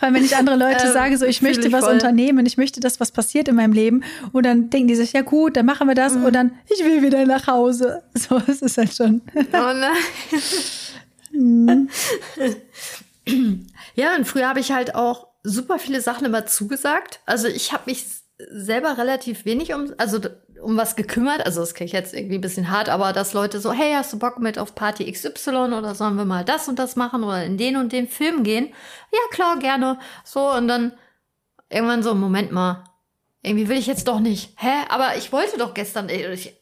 Vor allem, wenn ich andere Leute ähm, sage, so ich möchte ich was voll. unternehmen, ich möchte, dass was passiert in meinem Leben. Und dann denken die sich, ja gut, dann machen wir das mhm. und dann, ich will wieder nach Hause. So, es ist halt schon. Oh nein. mhm. Ja, und früher habe ich halt auch super viele Sachen immer zugesagt. Also ich habe mich selber relativ wenig um, also um was gekümmert. Also das klinge ich jetzt irgendwie ein bisschen hart, aber dass Leute so, hey, hast du Bock mit auf Party XY oder sollen wir mal das und das machen oder in den und den Film gehen? Ja, klar, gerne. So, und dann irgendwann so, Moment mal, irgendwie will ich jetzt doch nicht. Hä? Aber ich wollte doch gestern,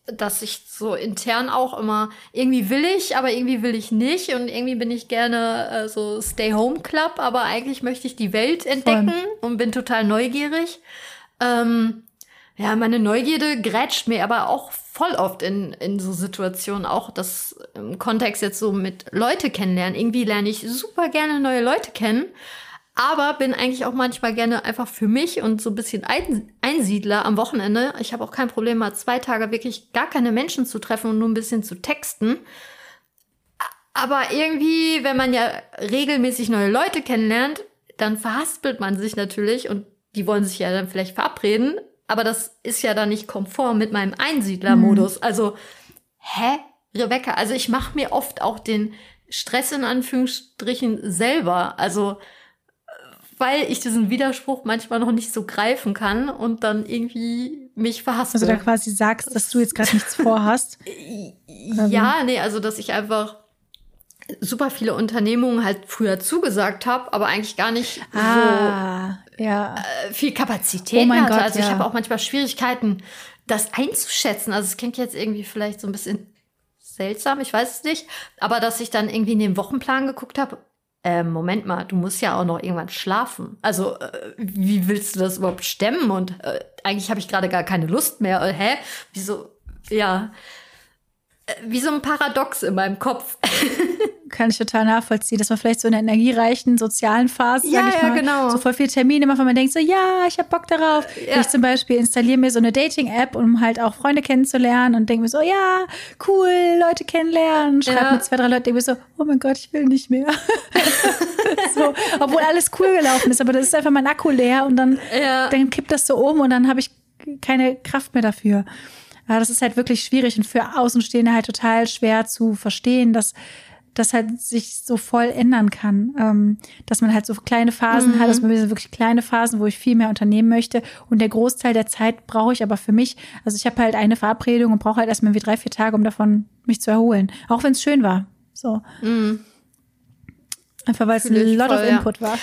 dass ich so intern auch immer, irgendwie will ich, aber irgendwie will ich nicht. Und irgendwie bin ich gerne äh, so Stay-Home Club, aber eigentlich möchte ich die Welt entdecken Voll. und bin total neugierig. Ähm, ja, meine Neugierde grätscht mir aber auch voll oft in, in so Situationen, auch das im Kontext jetzt so mit Leute kennenlernen. Irgendwie lerne ich super gerne neue Leute kennen, aber bin eigentlich auch manchmal gerne einfach für mich und so ein bisschen ein, Einsiedler am Wochenende. Ich habe auch kein Problem, mal zwei Tage wirklich gar keine Menschen zu treffen und nur ein bisschen zu texten. Aber irgendwie, wenn man ja regelmäßig neue Leute kennenlernt, dann verhaspelt man sich natürlich und die wollen sich ja dann vielleicht verabreden, aber das ist ja dann nicht konform mit meinem Einsiedlermodus. Mhm. Also, hä? Rebecca, also ich mache mir oft auch den Stress in Anführungsstrichen selber. Also, weil ich diesen Widerspruch manchmal noch nicht so greifen kann und dann irgendwie mich verhasse. Also da quasi sagst, dass du jetzt gerade nichts vorhast. ja, nee, also dass ich einfach super viele Unternehmungen halt früher zugesagt habe, aber eigentlich gar nicht ah, ja. äh, viel Kapazität Oh mein hatte. Gott, also ich ja. habe auch manchmal Schwierigkeiten, das einzuschätzen. Also es klingt jetzt irgendwie vielleicht so ein bisschen seltsam, ich weiß es nicht, aber dass ich dann irgendwie in den Wochenplan geguckt habe, äh, Moment mal, du musst ja auch noch irgendwann schlafen. Also, äh, wie willst du das überhaupt stemmen? Und äh, eigentlich habe ich gerade gar keine Lust mehr. Äh, hä? Wieso? Ja. Äh, wie so ein Paradox in meinem Kopf. Kann ich total nachvollziehen, dass man vielleicht so in einer energiereichen sozialen Phase, Ja, sag ich ja, mal, genau. so voll viele Termine macht, weil man denkt so, ja, ich habe Bock darauf. Ja. Ich zum Beispiel installiere mir so eine Dating-App, um halt auch Freunde kennenzulernen und denke mir so, ja, cool, Leute kennenlernen. Schreibe Ja. mit zwei, drei Leuten, denke mir so, oh mein Gott, ich will nicht mehr. so, obwohl alles cool gelaufen ist, aber das ist einfach mein Akku leer und dann, dann kippt das so um und dann habe ich keine Kraft mehr dafür. Ja, das ist halt wirklich schwierig und für Außenstehende halt total schwer zu verstehen, dass das halt sich so voll ändern kann. Ähm, dass man halt so kleine Phasen hat, dass man wirklich kleine Phasen, wo ich viel mehr unternehmen möchte. Und der Großteil der Zeit brauche ich aber für mich. Also ich habe halt eine Verabredung und brauche halt erstmal wie drei, vier Tage, um davon mich zu erholen. Auch wenn es schön war. So. Einfach weil es ein lot of voll, ja. Input war.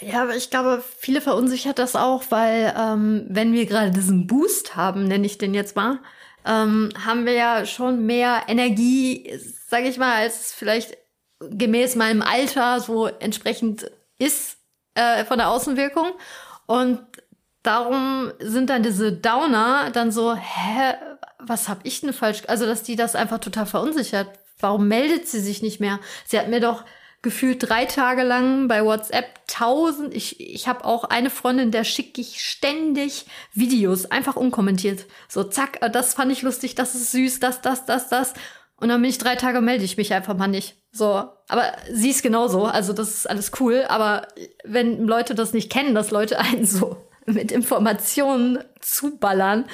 Ja, aber ich glaube, viele verunsichert das auch, weil ähm, wenn wir gerade diesen Boost haben, nenne ich den jetzt mal, ähm, haben wir ja schon mehr Energie, sage ich mal, als vielleicht gemäß meinem Alter so entsprechend ist äh, von der Außenwirkung. Und darum sind dann diese Downer dann so, hä, was hab ich denn falsch? Also, dass die das einfach total verunsichert. Warum meldet sie sich nicht mehr? Sie hat mir doch gefühlt drei Tage lang bei WhatsApp tausend. Ich, ich habe auch eine Freundin, der schicke ich ständig Videos, einfach unkommentiert. So, zack, äh, das fand ich lustig, das ist süß, das, das, das, das. Und dann bin ich drei Tage, melde ich mich einfach mal nicht. So, aber sie ist genauso, also das ist alles cool. Aber wenn Leute das nicht kennen, dass Leute einen so mit Informationen zuballern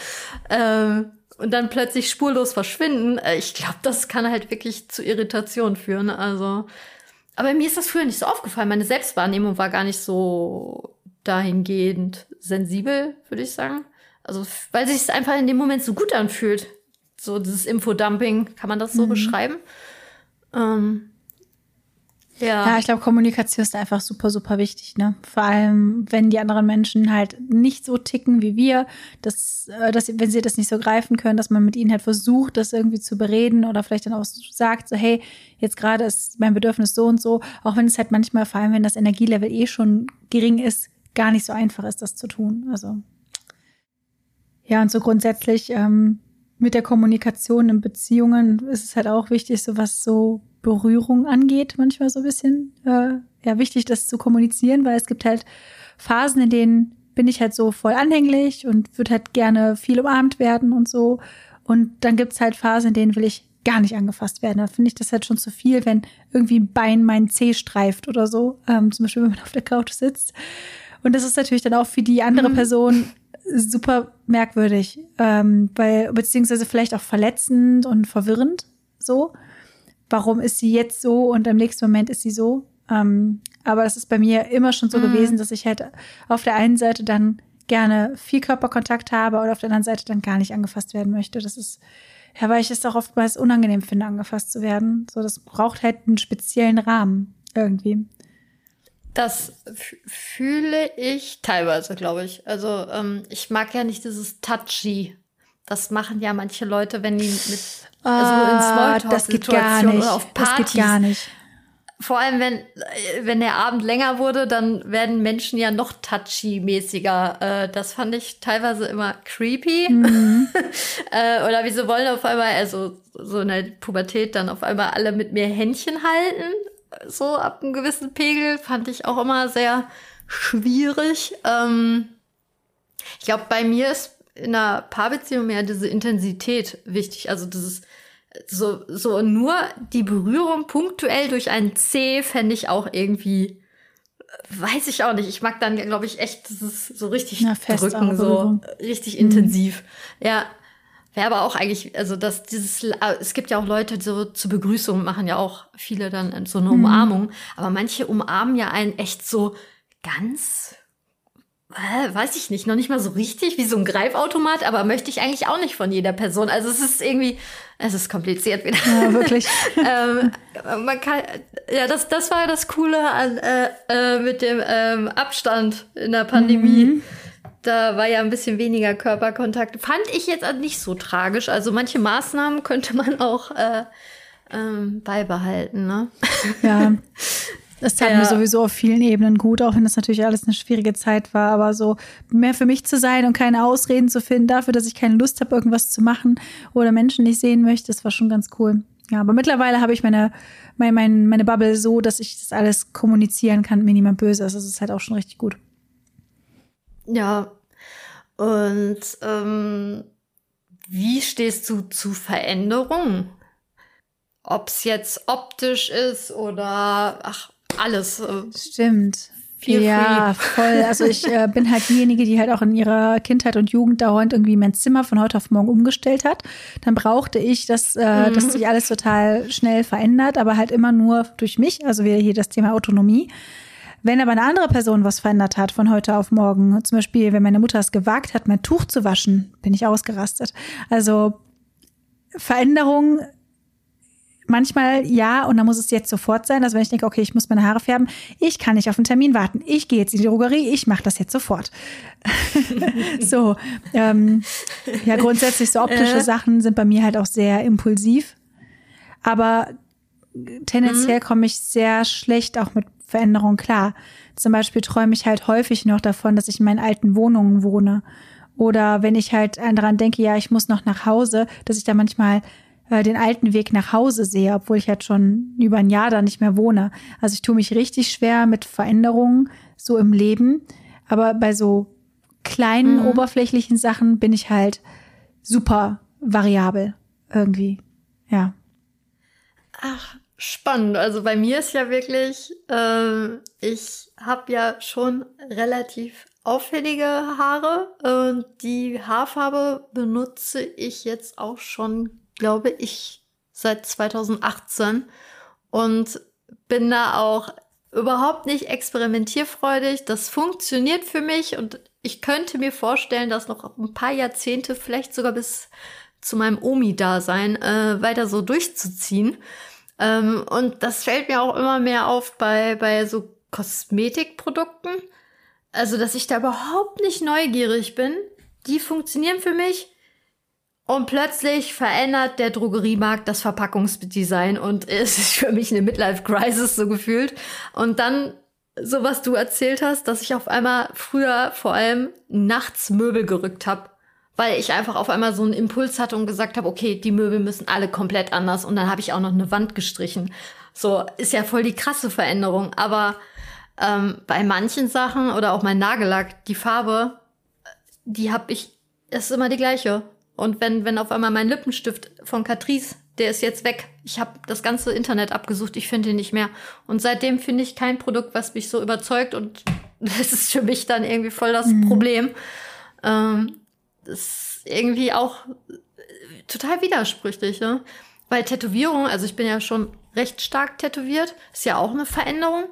äh, und dann plötzlich spurlos verschwinden, äh, ich glaube, das kann halt wirklich zu Irritation führen. Also, aber mir ist das früher nicht so aufgefallen. Meine Selbstwahrnehmung war gar nicht so dahingehend sensibel, würde ich sagen. Also, weil sich es einfach in dem Moment so gut anfühlt. So dieses Infodumping, kann man das so beschreiben? Ähm, ja. Ja, ich glaube, Kommunikation ist einfach super, super wichtig, ne? Vor allem, wenn die anderen Menschen halt nicht so ticken wie wir, dass, äh, dass wenn sie das nicht so greifen können, dass man mit ihnen halt versucht, das irgendwie zu bereden oder vielleicht dann auch sagt, so, hey, jetzt gerade ist mein Bedürfnis so und so, auch wenn es halt manchmal, vor allem wenn das Energielevel eh schon gering ist, gar nicht so einfach ist, das zu tun. Also ja, und so grundsätzlich ähm, mit der Kommunikation in Beziehungen ist es halt auch wichtig, so was so Berührung angeht, manchmal so ein bisschen äh, ja wichtig, das zu kommunizieren, weil es gibt halt Phasen, in denen bin ich halt so voll anhänglich und würde halt gerne viel umarmt werden und so. Und dann gibt's halt Phasen, in denen will ich gar nicht angefasst werden. Da finde ich das halt schon zu viel, wenn irgendwie ein Bein meinen Zeh streift oder so. Ähm, zum Beispiel, wenn man auf der Couch sitzt. Und das ist natürlich dann auch für die andere Person super merkwürdig, ähm, weil, beziehungsweise vielleicht auch verletzend und verwirrend so. Warum ist sie jetzt so und im nächsten Moment ist sie so? Ähm, aber das ist bei mir immer schon so gewesen, dass ich halt auf der einen Seite dann gerne viel Körperkontakt habe oder auf der anderen Seite dann gar nicht angefasst werden möchte. Das ist, ja, weil ich es auch oftmals unangenehm finde, angefasst zu werden. So, das braucht halt einen speziellen Rahmen irgendwie. Das fühle ich teilweise, glaube ich. Also ähm, ich mag ja nicht dieses Touchy. Das machen ja manche Leute, wenn die mit also in Ah, das geht gar Smalltalk-Situationen nicht. oder auf Das Partys. geht gar nicht. Vor allem, wenn, wenn der Abend länger wurde, dann werden Menschen ja noch touchy-mäßiger. Äh, das fand ich teilweise immer creepy. Mhm. äh, oder wieso wollen auf einmal, also so in der Pubertät dann auf einmal alle mit mir Händchen halten. So ab einem gewissen Pegel fand ich auch immer sehr schwierig. Ähm, ich glaube, bei mir ist in einer Paarbeziehung mehr diese Intensität wichtig. Also dieses so, so nur die Berührung punktuell durch einen C fände ich auch irgendwie, weiß ich auch nicht. Ich mag dann, glaube ich, echt dieses so richtig feste drücken, so richtig intensiv. Ja. Wäre aber auch eigentlich, also dass dieses, äh, es gibt ja auch Leute, die so zur Begrüßung machen ja auch viele dann so eine Umarmung. Aber manche umarmen ja einen echt so ganz weiß ich nicht, noch nicht mal so richtig wie so ein Greifautomat, aber möchte ich eigentlich auch nicht von jeder Person. Also es ist irgendwie, es ist kompliziert wieder. Ja, wirklich. ähm, man kann, ja, das, das war das Coole an, äh, äh, mit dem ähm, Abstand in der Pandemie. Mhm. Da war ja ein bisschen weniger Körperkontakt. Fand ich jetzt nicht so tragisch. Also manche Maßnahmen könnte man auch äh, ähm, beibehalten, ne? Ja. Das tat ja. mir sowieso auf vielen Ebenen gut, auch wenn das natürlich alles eine schwierige Zeit war. Aber so mehr für mich zu sein und keine Ausreden zu finden dafür, dass ich keine Lust habe, irgendwas zu machen oder Menschen nicht sehen möchte, das war schon ganz cool. Ja, aber mittlerweile habe ich meine, meine, meine, meine Bubble so, dass ich das alles kommunizieren kann, mir niemand böse ist. Das ist halt auch schon richtig gut. Ja. Und ähm, wie stehst du zu Veränderungen? Ob es jetzt optisch ist oder ach, alles. Äh, Stimmt. ja, voll. Also ich äh, bin halt diejenige, die halt auch in ihrer Kindheit und Jugend dauernd irgendwie mein Zimmer von heute auf morgen umgestellt hat. Dann brauchte ich, dass, äh, mhm. dass sich alles total schnell verändert, aber halt immer nur durch mich. Also wieder hier das Thema Autonomie. Wenn aber eine andere Person was verändert hat von heute auf morgen, zum Beispiel, wenn meine Mutter es gewagt hat, mein Tuch zu waschen, bin ich ausgerastet. Also Veränderung manchmal ja, und dann muss es jetzt sofort sein. Also wenn ich denke, okay, ich muss meine Haare färben, ich kann nicht auf einen Termin warten. Ich gehe jetzt in die Drogerie, ich mache das jetzt sofort. so, ähm, ja, grundsätzlich so optische äh. Sachen sind bei mir halt auch sehr impulsiv. Aber tendenziell mhm. komme ich sehr schlecht auch mit Veränderungen klar. Zum Beispiel träume ich halt häufig noch davon, dass ich in meinen alten Wohnungen wohne. Oder wenn ich halt daran denke, ja, ich muss noch nach Hause, dass ich da manchmal äh, den alten Weg nach Hause sehe, obwohl ich halt schon über ein Jahr da nicht mehr wohne. Also ich tue mich richtig schwer mit Veränderungen so im Leben. Aber bei so kleinen, mhm. oberflächlichen Sachen bin ich halt super variabel irgendwie. Ja. Ach, spannend. Also bei mir ist ja wirklich, äh, ich habe ja schon relativ auffällige Haare und die Haarfarbe benutze ich jetzt auch schon glaube ich, seit 2018 und bin da auch überhaupt nicht experimentierfreudig. Das funktioniert für mich und ich könnte mir vorstellen, dass noch ein paar Jahrzehnte, vielleicht sogar bis zu meinem Omi-Dasein, äh, weiter so durchzuziehen. Ähm, und das fällt mir auch immer mehr auf bei, bei so Kosmetikprodukten. Also, dass ich da überhaupt nicht neugierig bin. Die funktionieren für mich. Und plötzlich verändert der Drogeriemarkt das Verpackungsdesign und es ist für mich eine Midlife-Crisis so gefühlt. Und dann, so was du erzählt hast, dass ich auf einmal früher vor allem nachts Möbel gerückt habe, weil ich einfach auf einmal so einen Impuls hatte und gesagt habe, okay, die Möbel müssen alle komplett anders. Und dann habe ich auch noch eine Wand gestrichen. So, ist ja voll die krasse Veränderung. Aber ähm, bei manchen Sachen oder auch mein Nagellack, die Farbe, die habe ich, ist immer die gleiche. Und wenn, wenn auf einmal mein Lippenstift von Catrice, der ist jetzt weg. Ich habe das ganze Internet abgesucht, ich finde ihn nicht mehr. Und seitdem finde ich kein Produkt, was mich so überzeugt. Und das ist für mich dann irgendwie voll das mhm. Problem. Ähm, das ist irgendwie auch total widersprüchlich, ne? Weil Tätowierung, also ich bin ja schon recht stark tätowiert, ist ja auch eine Veränderung.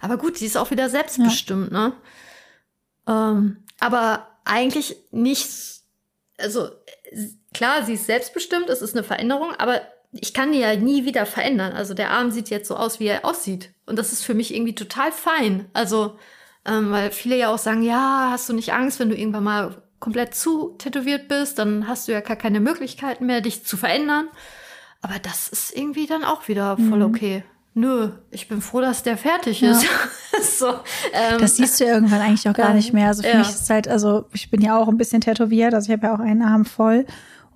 Aber gut, sie ist auch wieder selbstbestimmt, ja. ne? Ähm, aber eigentlich nicht, also klar, sie ist selbstbestimmt, es ist eine Veränderung, aber ich kann die ja nie wieder verändern. Also der Arm sieht jetzt so aus, wie er aussieht. Und das ist für mich irgendwie total fein. Also, ähm, weil viele ja auch sagen, ja, hast du nicht Angst, wenn du irgendwann mal komplett zu tätowiert bist, dann hast du ja gar keine Möglichkeiten mehr, dich zu verändern. Aber das ist irgendwie dann auch wieder voll mhm. Nö, ich bin froh, dass der fertig ja. ist. so, ähm, das siehst du ja irgendwann eigentlich auch gar nicht mehr. Also für ja. mich ist es halt, also ich bin ja auch ein bisschen tätowiert, also ich habe ja auch einen Arm voll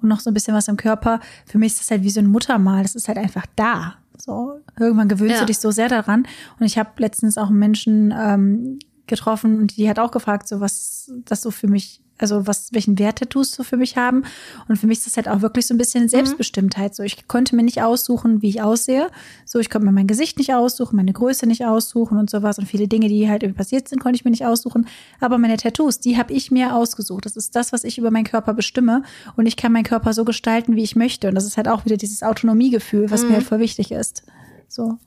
und noch so ein bisschen was im Körper. Für mich ist das halt wie so ein Muttermal. Das ist halt einfach da. So irgendwann gewöhnst ja. du dich so sehr daran. Und ich habe letztens auch einen Menschen ähm, getroffen und die hat auch gefragt, so was das so für mich also was, welchen Wert Tattoos so für mich haben. Und für mich ist das halt auch wirklich so ein bisschen Selbstbestimmtheit. So, ich konnte mir nicht aussuchen, wie ich aussehe. So, ich konnte mir mein Gesicht nicht aussuchen, meine Größe nicht aussuchen und sowas. Und viele Dinge, die halt irgendwie passiert sind, konnte ich mir nicht aussuchen. Aber meine Tattoos, die habe ich mir ausgesucht. Das ist das, was ich über meinen Körper bestimme. Und ich kann meinen Körper so gestalten, wie ich möchte. Und das ist halt auch wieder dieses Autonomiegefühl, was mhm. mir halt voll wichtig ist. So.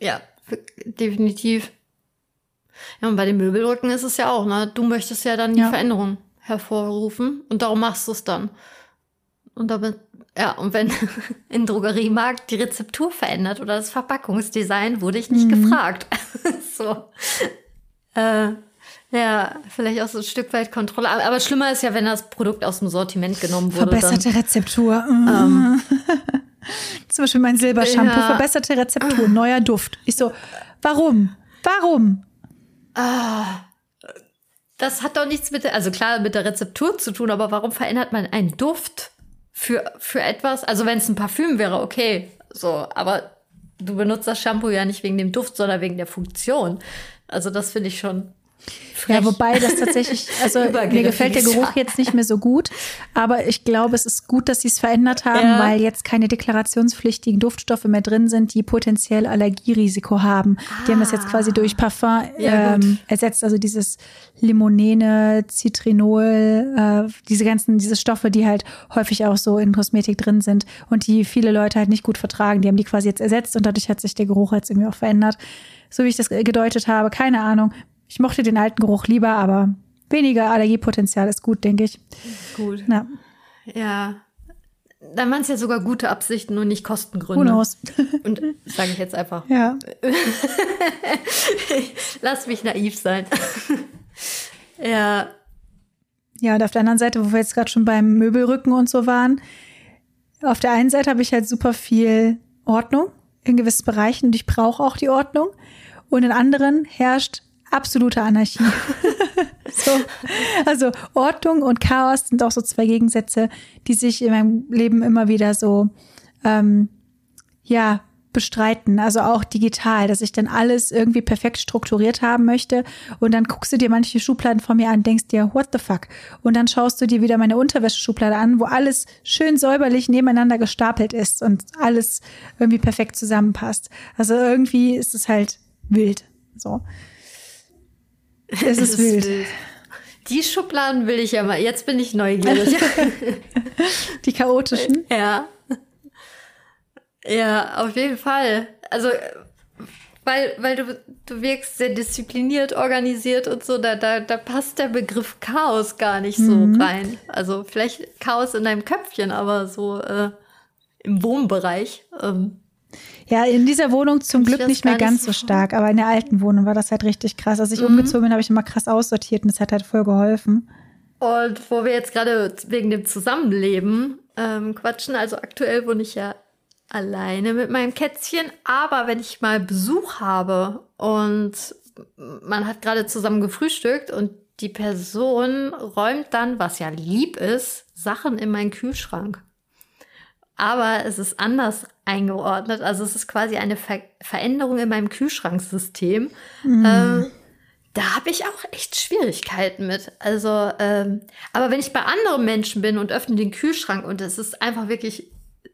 Ja, definitiv. Ja, und bei den Möbelrücken ist es ja auch, ne? Du möchtest ja dann die Ja. Veränderung hervorrufen und darum machst du es dann. Und damit, ja, und wenn in Drogeriemarkt die Rezeptur verändert oder das Verpackungsdesign, wurde ich nicht Mhm. gefragt. so. Äh, ja, vielleicht auch so ein Stück weit Kontrolle. Aber, aber schlimmer ist ja, wenn das Produkt aus dem Sortiment genommen wurde. Dann, Verbesserte Rezeptur. Mm. Zum Beispiel mein Silbershampoo. Ja. Verbesserte Rezeptur, neuer Duft. Ich so, warum? Warum? Das hat doch nichts mit der, also klar mit der Rezeptur zu tun, aber warum verändert man einen Duft für, für etwas? Also wenn es ein Parfüm wäre, okay, so, aber du benutzt das Shampoo ja nicht wegen dem Duft, sondern wegen der Funktion. Also das finde ich schon. Frech. Ja, wobei das tatsächlich, also mir gefällt der Geruch jetzt nicht mehr so gut, aber ich glaube, es ist gut, dass sie es verändert haben, Ja. weil jetzt keine deklarationspflichtigen Duftstoffe mehr drin sind, die potenziell Allergierisiko haben. Die haben das jetzt quasi durch Parfum Ah. Ja, ähm, ersetzt, also dieses Limonene, Citrinol, äh, diese ganzen, diese Stoffe, die halt häufig auch so in Kosmetik drin sind und die viele Leute halt nicht gut vertragen. Die haben die quasi jetzt ersetzt und dadurch hat sich der Geruch jetzt irgendwie auch verändert. So wie ich das gedeutet habe, keine Ahnung. Ich mochte den alten Geruch lieber, aber weniger Allergiepotenzial ist gut, denke ich. gut. Ja, Ja. Dann waren es ja sogar gute Absichten und nicht who Kostengründe. knows? Und sage ich jetzt einfach. Ja. Lass mich naiv sein. ja. Ja, und auf der anderen Seite, wo wir jetzt gerade schon beim Möbelrücken und so waren, auf der einen Seite habe ich halt super viel Ordnung in gewissen Bereichen und ich brauche auch die Ordnung. Und in anderen herrscht absolute Anarchie. so. Also Ordnung und Chaos sind auch so zwei Gegensätze, die sich in meinem Leben immer wieder so ähm, ja bestreiten, also auch digital, dass ich dann alles irgendwie perfekt strukturiert haben möchte und dann guckst du dir manche Schubladen von mir an, denkst dir, what the fuck? Und dann schaust du dir wieder meine Unterwäscheschublade an, wo alles schön säuberlich nebeneinander gestapelt ist und alles irgendwie perfekt zusammenpasst. Also irgendwie ist es halt wild. So. Es ist wild. Die Schubladen will ich ja mal. Jetzt bin ich neugierig. Die chaotischen. ja. Ja, auf jeden Fall. Also, weil, weil du, du wirkst sehr diszipliniert, organisiert und so, da, da, da passt der Begriff Chaos gar nicht so Mhm. rein. Also vielleicht Chaos in deinem Köpfchen, aber so äh, im Wohnbereich. Ähm, Ja, in dieser Wohnung zum Glück nicht mehr ganz so so. stark, aber in der alten Wohnung war das halt richtig krass. Als ich Mhm. umgezogen bin, habe ich immer krass aussortiert und das hat halt voll geholfen. Und wo wir jetzt gerade wegen dem Zusammenleben ähm, quatschen, also aktuell wohne ich ja alleine mit meinem Kätzchen, aber wenn ich mal Besuch habe und man hat gerade zusammen gefrühstückt und die Person räumt dann, was ja lieb ist, Sachen in meinen Kühlschrank. Aber es ist anders eingeordnet. Also es ist quasi eine Ver Veränderung in meinem Kühlschranksystem. Ähm, da habe ich auch echt Schwierigkeiten mit. Also, ähm, aber wenn ich bei anderen Menschen bin und öffne den Kühlschrank und es ist einfach wirklich,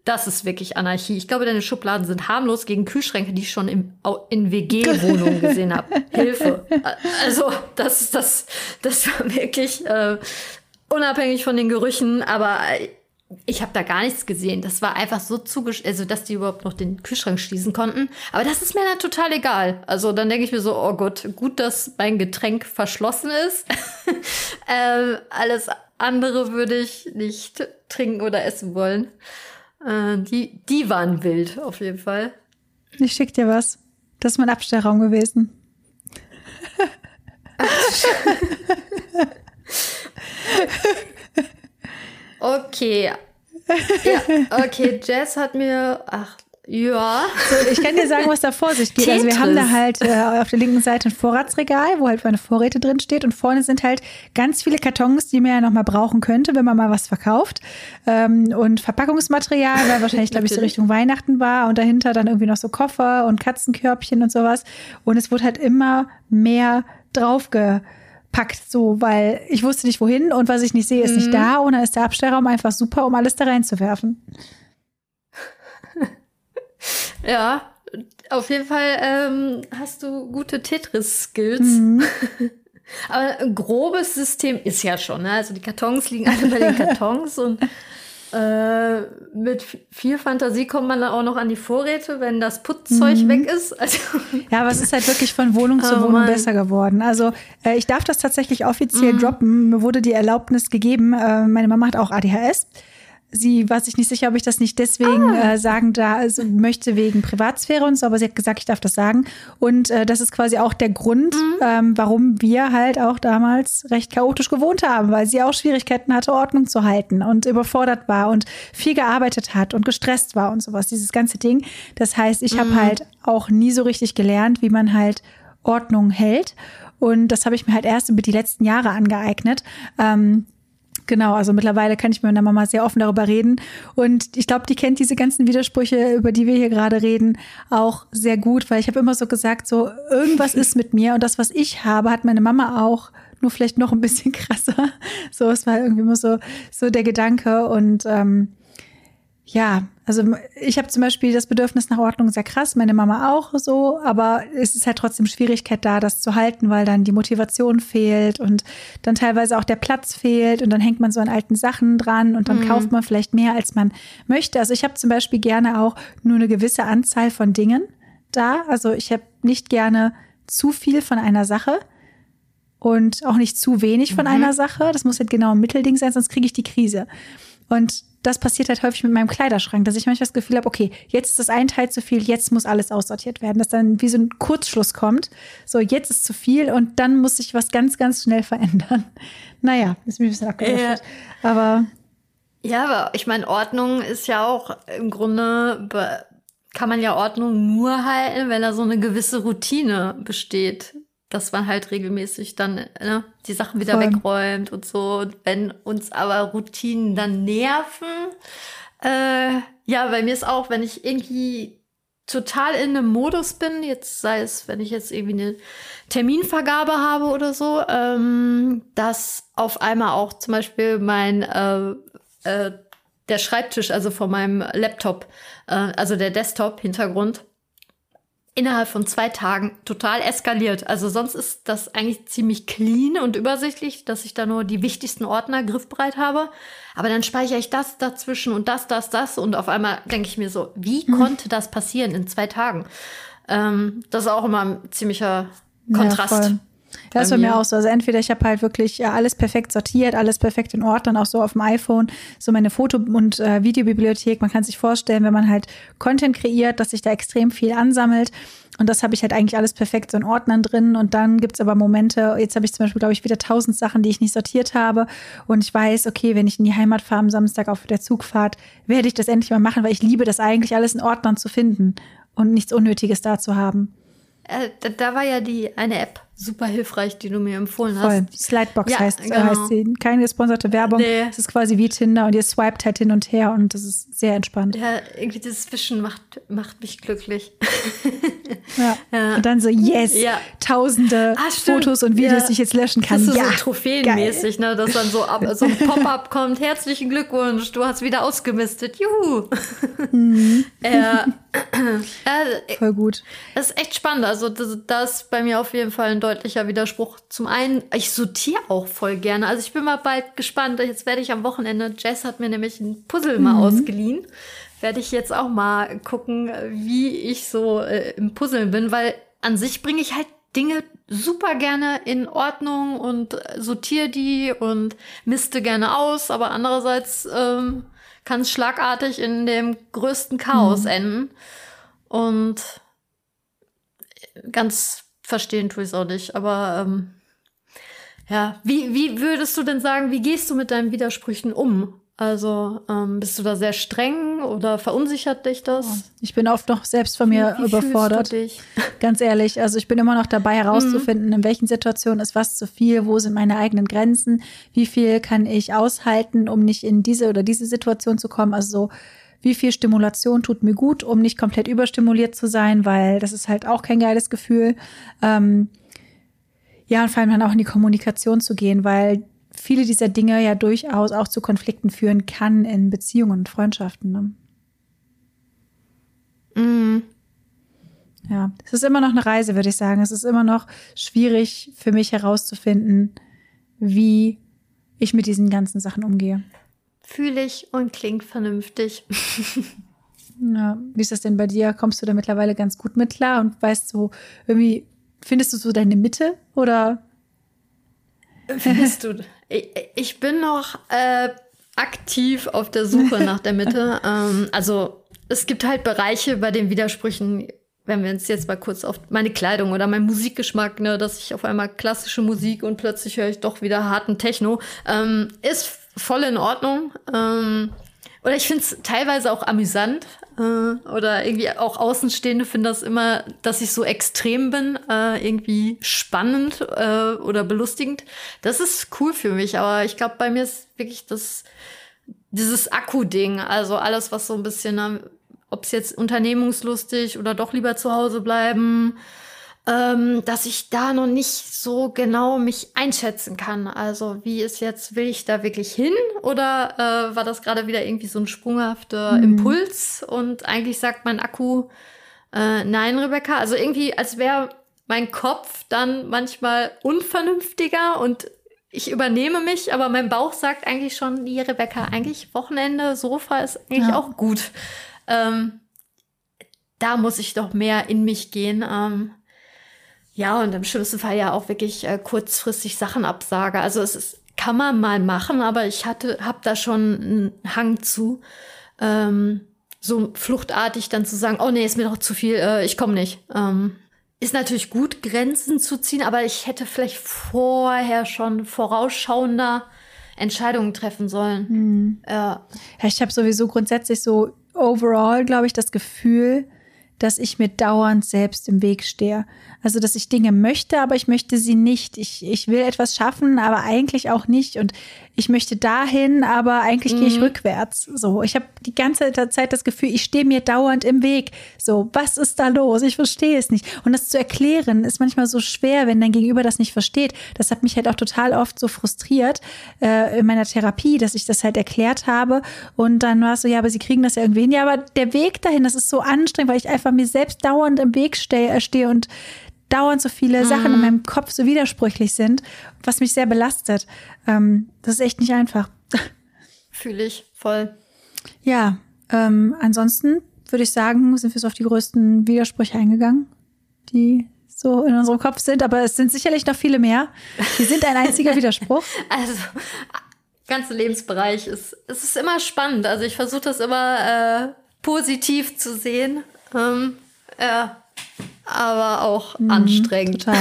das ist wirklich Anarchie. Ich glaube, deine Schubladen sind harmlos gegen Kühlschränke, die ich schon im, in WG-Wohnungen gesehen habe. Hilfe. Also, das ist das, das war wirklich äh, unabhängig von den Gerüchen, aber ich habe da gar nichts gesehen. Das war einfach so zugesch... Also, dass die überhaupt noch den Kühlschrank schließen konnten. Aber das ist mir dann total egal. Also, dann denke ich mir so, oh Gott, gut, dass mein Getränk verschlossen ist. ähm, alles andere würde ich nicht trinken oder essen wollen. Äh, die, die waren wild, auf jeden Fall. Ich schick dir was. Das ist mein Abstellraum gewesen. Okay. Ja, okay, Jess hat mir... Ach, ja. So, ich kann dir sagen, was da vor sich geht. Also wir haben da halt äh, auf der linken Seite ein Vorratsregal, wo halt meine Vorräte drin steht und vorne sind halt ganz viele Kartons, die man ja noch mal brauchen könnte, wenn man mal was verkauft. Ähm, und Verpackungsmaterial, weil wahrscheinlich, glaube ich, so. Richtung Weihnachten war und dahinter dann irgendwie noch so Koffer und Katzenkörbchen und sowas. Und es wurde halt immer mehr draufgepackt, so, weil ich wusste nicht wohin und was ich nicht sehe, ist nicht da und dann ist der Abstellraum einfach super, um alles da reinzuwerfen. Ja, auf jeden Fall ähm, hast du gute Tetris-Skills. Mhm. Aber ein grobes System ist ja schon, ne? Also die Kartons liegen alle bei den Kartons und Äh, mit viel Fantasie kommt man dann auch noch an die Vorräte, wenn das Putzzeug mhm. weg ist. Also ja, aber es ist halt wirklich von Wohnung zu oh, Wohnung Mann. besser geworden. Also äh, ich darf das tatsächlich offiziell mhm. droppen. Mir wurde die Erlaubnis gegeben. Äh, meine Mama hat auch ADHS sie war sich nicht sicher, ob ich das nicht deswegen ah. äh, sagen da also möchte wegen Privatsphäre und so, aber sie hat gesagt, ich darf das sagen. Und äh, das ist quasi auch der Grund, mhm. ähm, warum wir halt auch damals recht chaotisch gewohnt haben, weil sie auch Schwierigkeiten hatte, Ordnung zu halten und überfordert war und viel gearbeitet hat und gestresst war und sowas, dieses ganze Ding. Das heißt, ich mhm. habe halt auch nie so richtig gelernt, wie man halt Ordnung hält. Und das habe ich mir halt erst über die letzten Jahre angeeignet. Ähm, Genau, also mittlerweile kann ich mit meiner Mama sehr offen darüber reden. Und ich glaube, die kennt diese ganzen Widersprüche, über die wir hier gerade reden, auch sehr gut, weil ich habe immer so gesagt, so irgendwas ist mit mir und das, was ich habe, hat meine Mama auch, nur vielleicht noch ein bisschen krasser. So, es war irgendwie immer so, so der Gedanke. Und ähm, ja, also ich habe zum Beispiel das Bedürfnis nach Ordnung sehr krass, meine Mama auch so, aber es ist halt trotzdem Schwierigkeit da, das zu halten, weil dann die Motivation fehlt und dann teilweise auch der Platz fehlt und dann hängt man so an alten Sachen dran und dann mhm. kauft man vielleicht mehr, als man möchte. Also ich habe zum Beispiel gerne auch nur eine gewisse Anzahl von Dingen da. Also ich habe nicht gerne zu viel von einer Sache und auch nicht zu wenig von mhm. einer Sache. Das muss halt genau ein Mittelding sein, sonst kriege ich die Krise. Und das passiert halt häufig mit meinem Kleiderschrank, dass ich manchmal das Gefühl habe, okay, jetzt ist das ein Teil zu viel, jetzt muss alles aussortiert werden, dass dann wie so ein Kurzschluss kommt. So, jetzt ist zu viel und dann muss sich was ganz, ganz schnell verändern. Naja, ist mir ein bisschen abgedriftet. Äh, aber. Ja, aber ich meine, Ordnung ist ja auch im Grunde, kann man ja Ordnung nur halten, wenn da so eine gewisse Routine besteht dass man halt regelmäßig dann ne, die Sachen wieder Voll. wegräumt und so. Und wenn uns aber Routinen dann nerven, äh, ja, bei mir ist auch, wenn ich irgendwie total in einem Modus bin, jetzt sei es, wenn ich jetzt irgendwie eine Terminvergabe habe oder so, ähm, dass auf einmal auch zum Beispiel mein äh, äh, der Schreibtisch, also von meinem Laptop, äh, also der Desktop-Hintergrund, innerhalb von zwei Tagen total eskaliert. Also sonst ist das eigentlich ziemlich clean und übersichtlich, dass ich da nur die wichtigsten Ordner griffbereit habe. Aber dann speichere ich das dazwischen und das, das, das und auf einmal denke ich mir so, wie mhm. konnte das passieren in zwei Tagen? Ähm, das ist auch immer ein ziemlicher Kontrast. Ja, ja, ist bei mir auch so. Also entweder ich habe halt wirklich ja, alles perfekt sortiert, alles perfekt in Ordnung, auch so auf dem iPhone, so meine Foto- und äh, Videobibliothek. Man kann sich vorstellen, wenn man halt Content kreiert, dass sich da extrem viel ansammelt. Und das habe ich halt eigentlich alles perfekt so in Ordnern drin. Und dann gibt's aber Momente, jetzt habe ich zum Beispiel, glaube ich, wieder tausend Sachen, die ich nicht sortiert habe. Und ich weiß, okay, wenn ich in die Heimat fahre am Samstag auf der Zugfahrt, werde ich das endlich mal machen, weil ich liebe das eigentlich, alles in Ordnern zu finden und nichts Unnötiges da zu haben. Äh, da, da war ja die eine App super hilfreich, die du mir empfohlen Voll. hast. Slidebox ja, heißt, genau. heißt sie. Keine gesponserte Werbung. Nee. Es ist quasi wie Tinder und ihr swiped halt hin und her und das ist sehr entspannt. Ja, irgendwie das Wischen macht, macht mich glücklich. ja. ja. Und dann so, yes, ja. tausende ah, Fotos und Videos, ja. die ich jetzt löschen kann. Das ist ja, so trophäenmäßig, ne, dass dann so, ab, so ein Pop-up kommt. Herzlichen Glückwunsch, du hast wieder ausgemistet. Juhu. Mhm. ja. Voll gut. Das ist echt spannend. Also, das, das ist bei mir auf jeden Fall ein deutlicher Widerspruch. Zum einen, ich sortiere auch voll gerne. Also ich bin mal bald gespannt. Jetzt werde ich am Wochenende, Jess hat mir nämlich ein Puzzle mal mhm. ausgeliehen. Werde ich jetzt auch mal gucken, wie ich so äh, im Puzzeln bin, weil an sich bringe ich halt Dinge super gerne in Ordnung und sortiere die und misste gerne aus, aber andererseits ähm, kann es schlagartig in dem größten Chaos mhm. enden. Und ganz verstehen tue ich es auch nicht. Aber ähm, ja, wie, wie würdest du denn sagen, wie gehst du mit deinen Widersprüchen um? Also ähm, bist du da sehr streng oder verunsichert dich das? Ich bin oft noch selbst von mir wie, wie überfordert. Ganz ehrlich, also ich bin immer noch dabei herauszufinden, mhm. in welchen Situationen ist was zu viel, wo sind meine eigenen Grenzen, wie viel kann ich aushalten, um nicht in diese oder diese Situation zu kommen. Also so wie viel Stimulation tut mir gut, um nicht komplett überstimuliert zu sein, weil das ist halt auch kein geiles Gefühl. Ähm, ja, und vor allem dann auch in die Kommunikation zu gehen, weil viele dieser Dinge ja durchaus auch zu Konflikten führen kann in Beziehungen und Freundschaften. Ne? Mm. Ja, es ist immer noch eine Reise, würde ich sagen. Es ist immer noch schwierig für mich herauszufinden, wie ich mit diesen ganzen Sachen umgehe. Fühle ich und klingt vernünftig. Ja, wie ist das denn bei dir? Kommst du da mittlerweile ganz gut mit klar und weißt so, irgendwie, findest du so deine Mitte oder? Findest du? Ich, ich bin noch äh, aktiv auf der Suche nach der Mitte. ähm, also es gibt halt Bereiche bei den Widersprüchen, wenn wir uns jetzt mal kurz auf meine Kleidung oder mein Musikgeschmack, ne, dass ich auf einmal klassische Musik und plötzlich höre ich doch wieder harten Techno, ähm, ist voll in Ordnung. Ähm, oder ich finde es teilweise auch amüsant. Äh, oder irgendwie auch Außenstehende finden das immer, dass ich so extrem bin, äh, irgendwie spannend äh, oder belustigend. Das ist cool für mich, aber ich glaube, bei mir ist wirklich das dieses Akku-Ding, also alles, was so ein bisschen, ob es jetzt unternehmungslustig oder doch lieber zu Hause bleiben, ähm, dass ich da noch nicht so genau mich einschätzen kann. Also wie ist jetzt, will ich da wirklich hin oder äh, war das gerade wieder irgendwie so ein sprunghafter mhm. Impuls und eigentlich sagt mein Akku, äh, nein, Rebecca. Also irgendwie, als wäre mein Kopf dann manchmal unvernünftiger und ich übernehme mich, aber mein Bauch sagt eigentlich schon, nee, Rebecca, eigentlich Wochenende, Sofa ist eigentlich ja. auch gut. Ähm, da muss ich doch mehr in mich gehen. Ähm, ja, und im schlimmsten Fall ja auch wirklich äh, kurzfristig Sachen absage. Also es ist, kann man mal machen, aber ich hatte, hab da schon einen Hang zu, ähm, so fluchtartig dann zu sagen, oh nee, ist mir doch zu viel, äh, ich komme nicht. Ähm, ist natürlich gut, Grenzen zu ziehen, aber ich hätte vielleicht vorher schon vorausschauender Entscheidungen treffen sollen. Hm. Ja. ja, ich habe sowieso grundsätzlich so overall, glaube ich, das Gefühl, dass ich mir dauernd selbst im Weg stehe. Also, dass ich Dinge möchte, aber ich möchte sie nicht. Ich, ich will etwas schaffen, aber eigentlich auch nicht. Und ich möchte dahin, aber eigentlich mhm. gehe ich mhm. rückwärts. So, ich habe die ganze Zeit das Gefühl, ich stehe mir dauernd im Weg. So, was ist da los? Ich verstehe es nicht. Und das zu erklären ist manchmal so schwer, wenn dein Gegenüber das nicht versteht. Das hat mich halt auch total oft so frustriert äh, in meiner Therapie, dass ich das halt erklärt habe. Und dann war es so, ja, aber sie kriegen das ja irgendwie hin. Ja, aber der Weg dahin, das ist so anstrengend, weil ich einfach mir selbst dauernd im Weg stehe, stehe und dauernd so viele mhm. Sachen in meinem Kopf so widersprüchlich sind, was mich sehr belastet. Ähm, das ist echt nicht einfach. Fühle ich voll. Ja, ähm, ansonsten würde ich sagen, sind wir so auf die größten Widersprüche eingegangen, die so in unserem Kopf sind, aber es sind sicherlich noch viele mehr. Die sind ein einziger Widerspruch. Also ganze Lebensbereich ist es ist immer spannend. Also ich versuche das immer äh, positiv zu sehen. Ähm, ja, aber auch mhm, anstrengend. Total.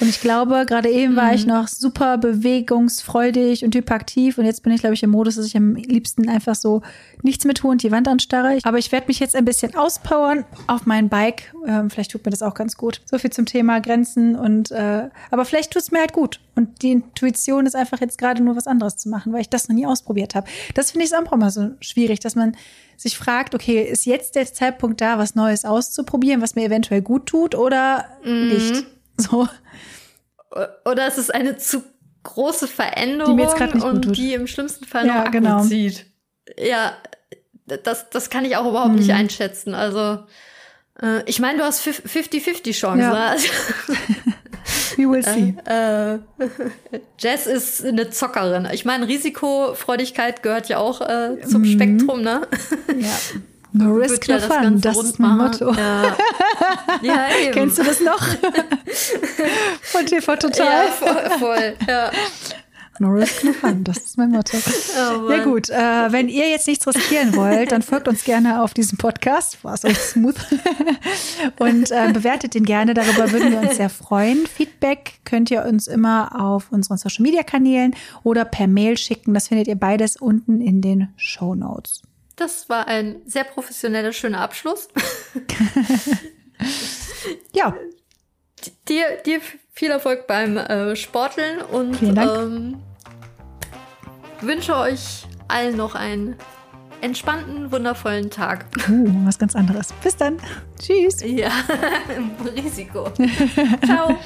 Und ich glaube, gerade eben war ich mhm. noch super bewegungsfreudig und hyperaktiv und jetzt bin ich, glaube ich, im Modus, dass ich am liebsten einfach so nichts mehr tue und die Wand anstarre. Aber ich werde mich jetzt ein bisschen auspowern auf mein Bike. Ähm, vielleicht tut mir das auch ganz gut. So viel zum Thema Grenzen und äh, aber vielleicht tut es mir halt gut. Und die Intuition ist einfach jetzt gerade nur was anderes zu machen, weil ich das noch nie ausprobiert habe. Das finde ich auch mal so schwierig, dass man sich fragt, okay, ist jetzt der Zeitpunkt da, was Neues auszuprobieren, was mir eventuell gut tut oder mhm. nicht? So. Oder ist es eine zu große Veränderung, die und tut. die im schlimmsten Fall ja, noch genau. zieht. Ja, das, das kann ich auch überhaupt mhm. nicht einschätzen. Also, äh, ich meine, du hast 50-50 Chancen. Ja. Ne? Also, We will see. Äh, äh, Jess ist eine Zockerin. Ich meine, Risikofreudigkeit gehört ja auch äh, zum mhm. Spektrum, ne? Ja. No risk, no fun. Das, das ist mein Motto. Ja. ja. Kennst du das noch? Von TV Total. Ja, voll. voll ja. No risk, no fun. Das ist mein Motto. Oh ja gut, äh, wenn ihr jetzt nichts riskieren wollt, dann folgt uns gerne auf diesem Podcast. War es euch smooth. Und äh, bewertet den gerne. Darüber würden wir uns sehr freuen. Feedback könnt ihr uns immer auf unseren Social Media Kanälen oder per Mail schicken. Das findet ihr beides unten in den Show Notes. Das war ein sehr professioneller, schöner Abschluss. ja. Dir, dir viel Erfolg beim äh, Sporteln und ähm, wünsche euch allen noch einen entspannten, wundervollen Tag. Uh, was ganz anderes. Bis dann. Tschüss. Ja, Risiko. Ciao.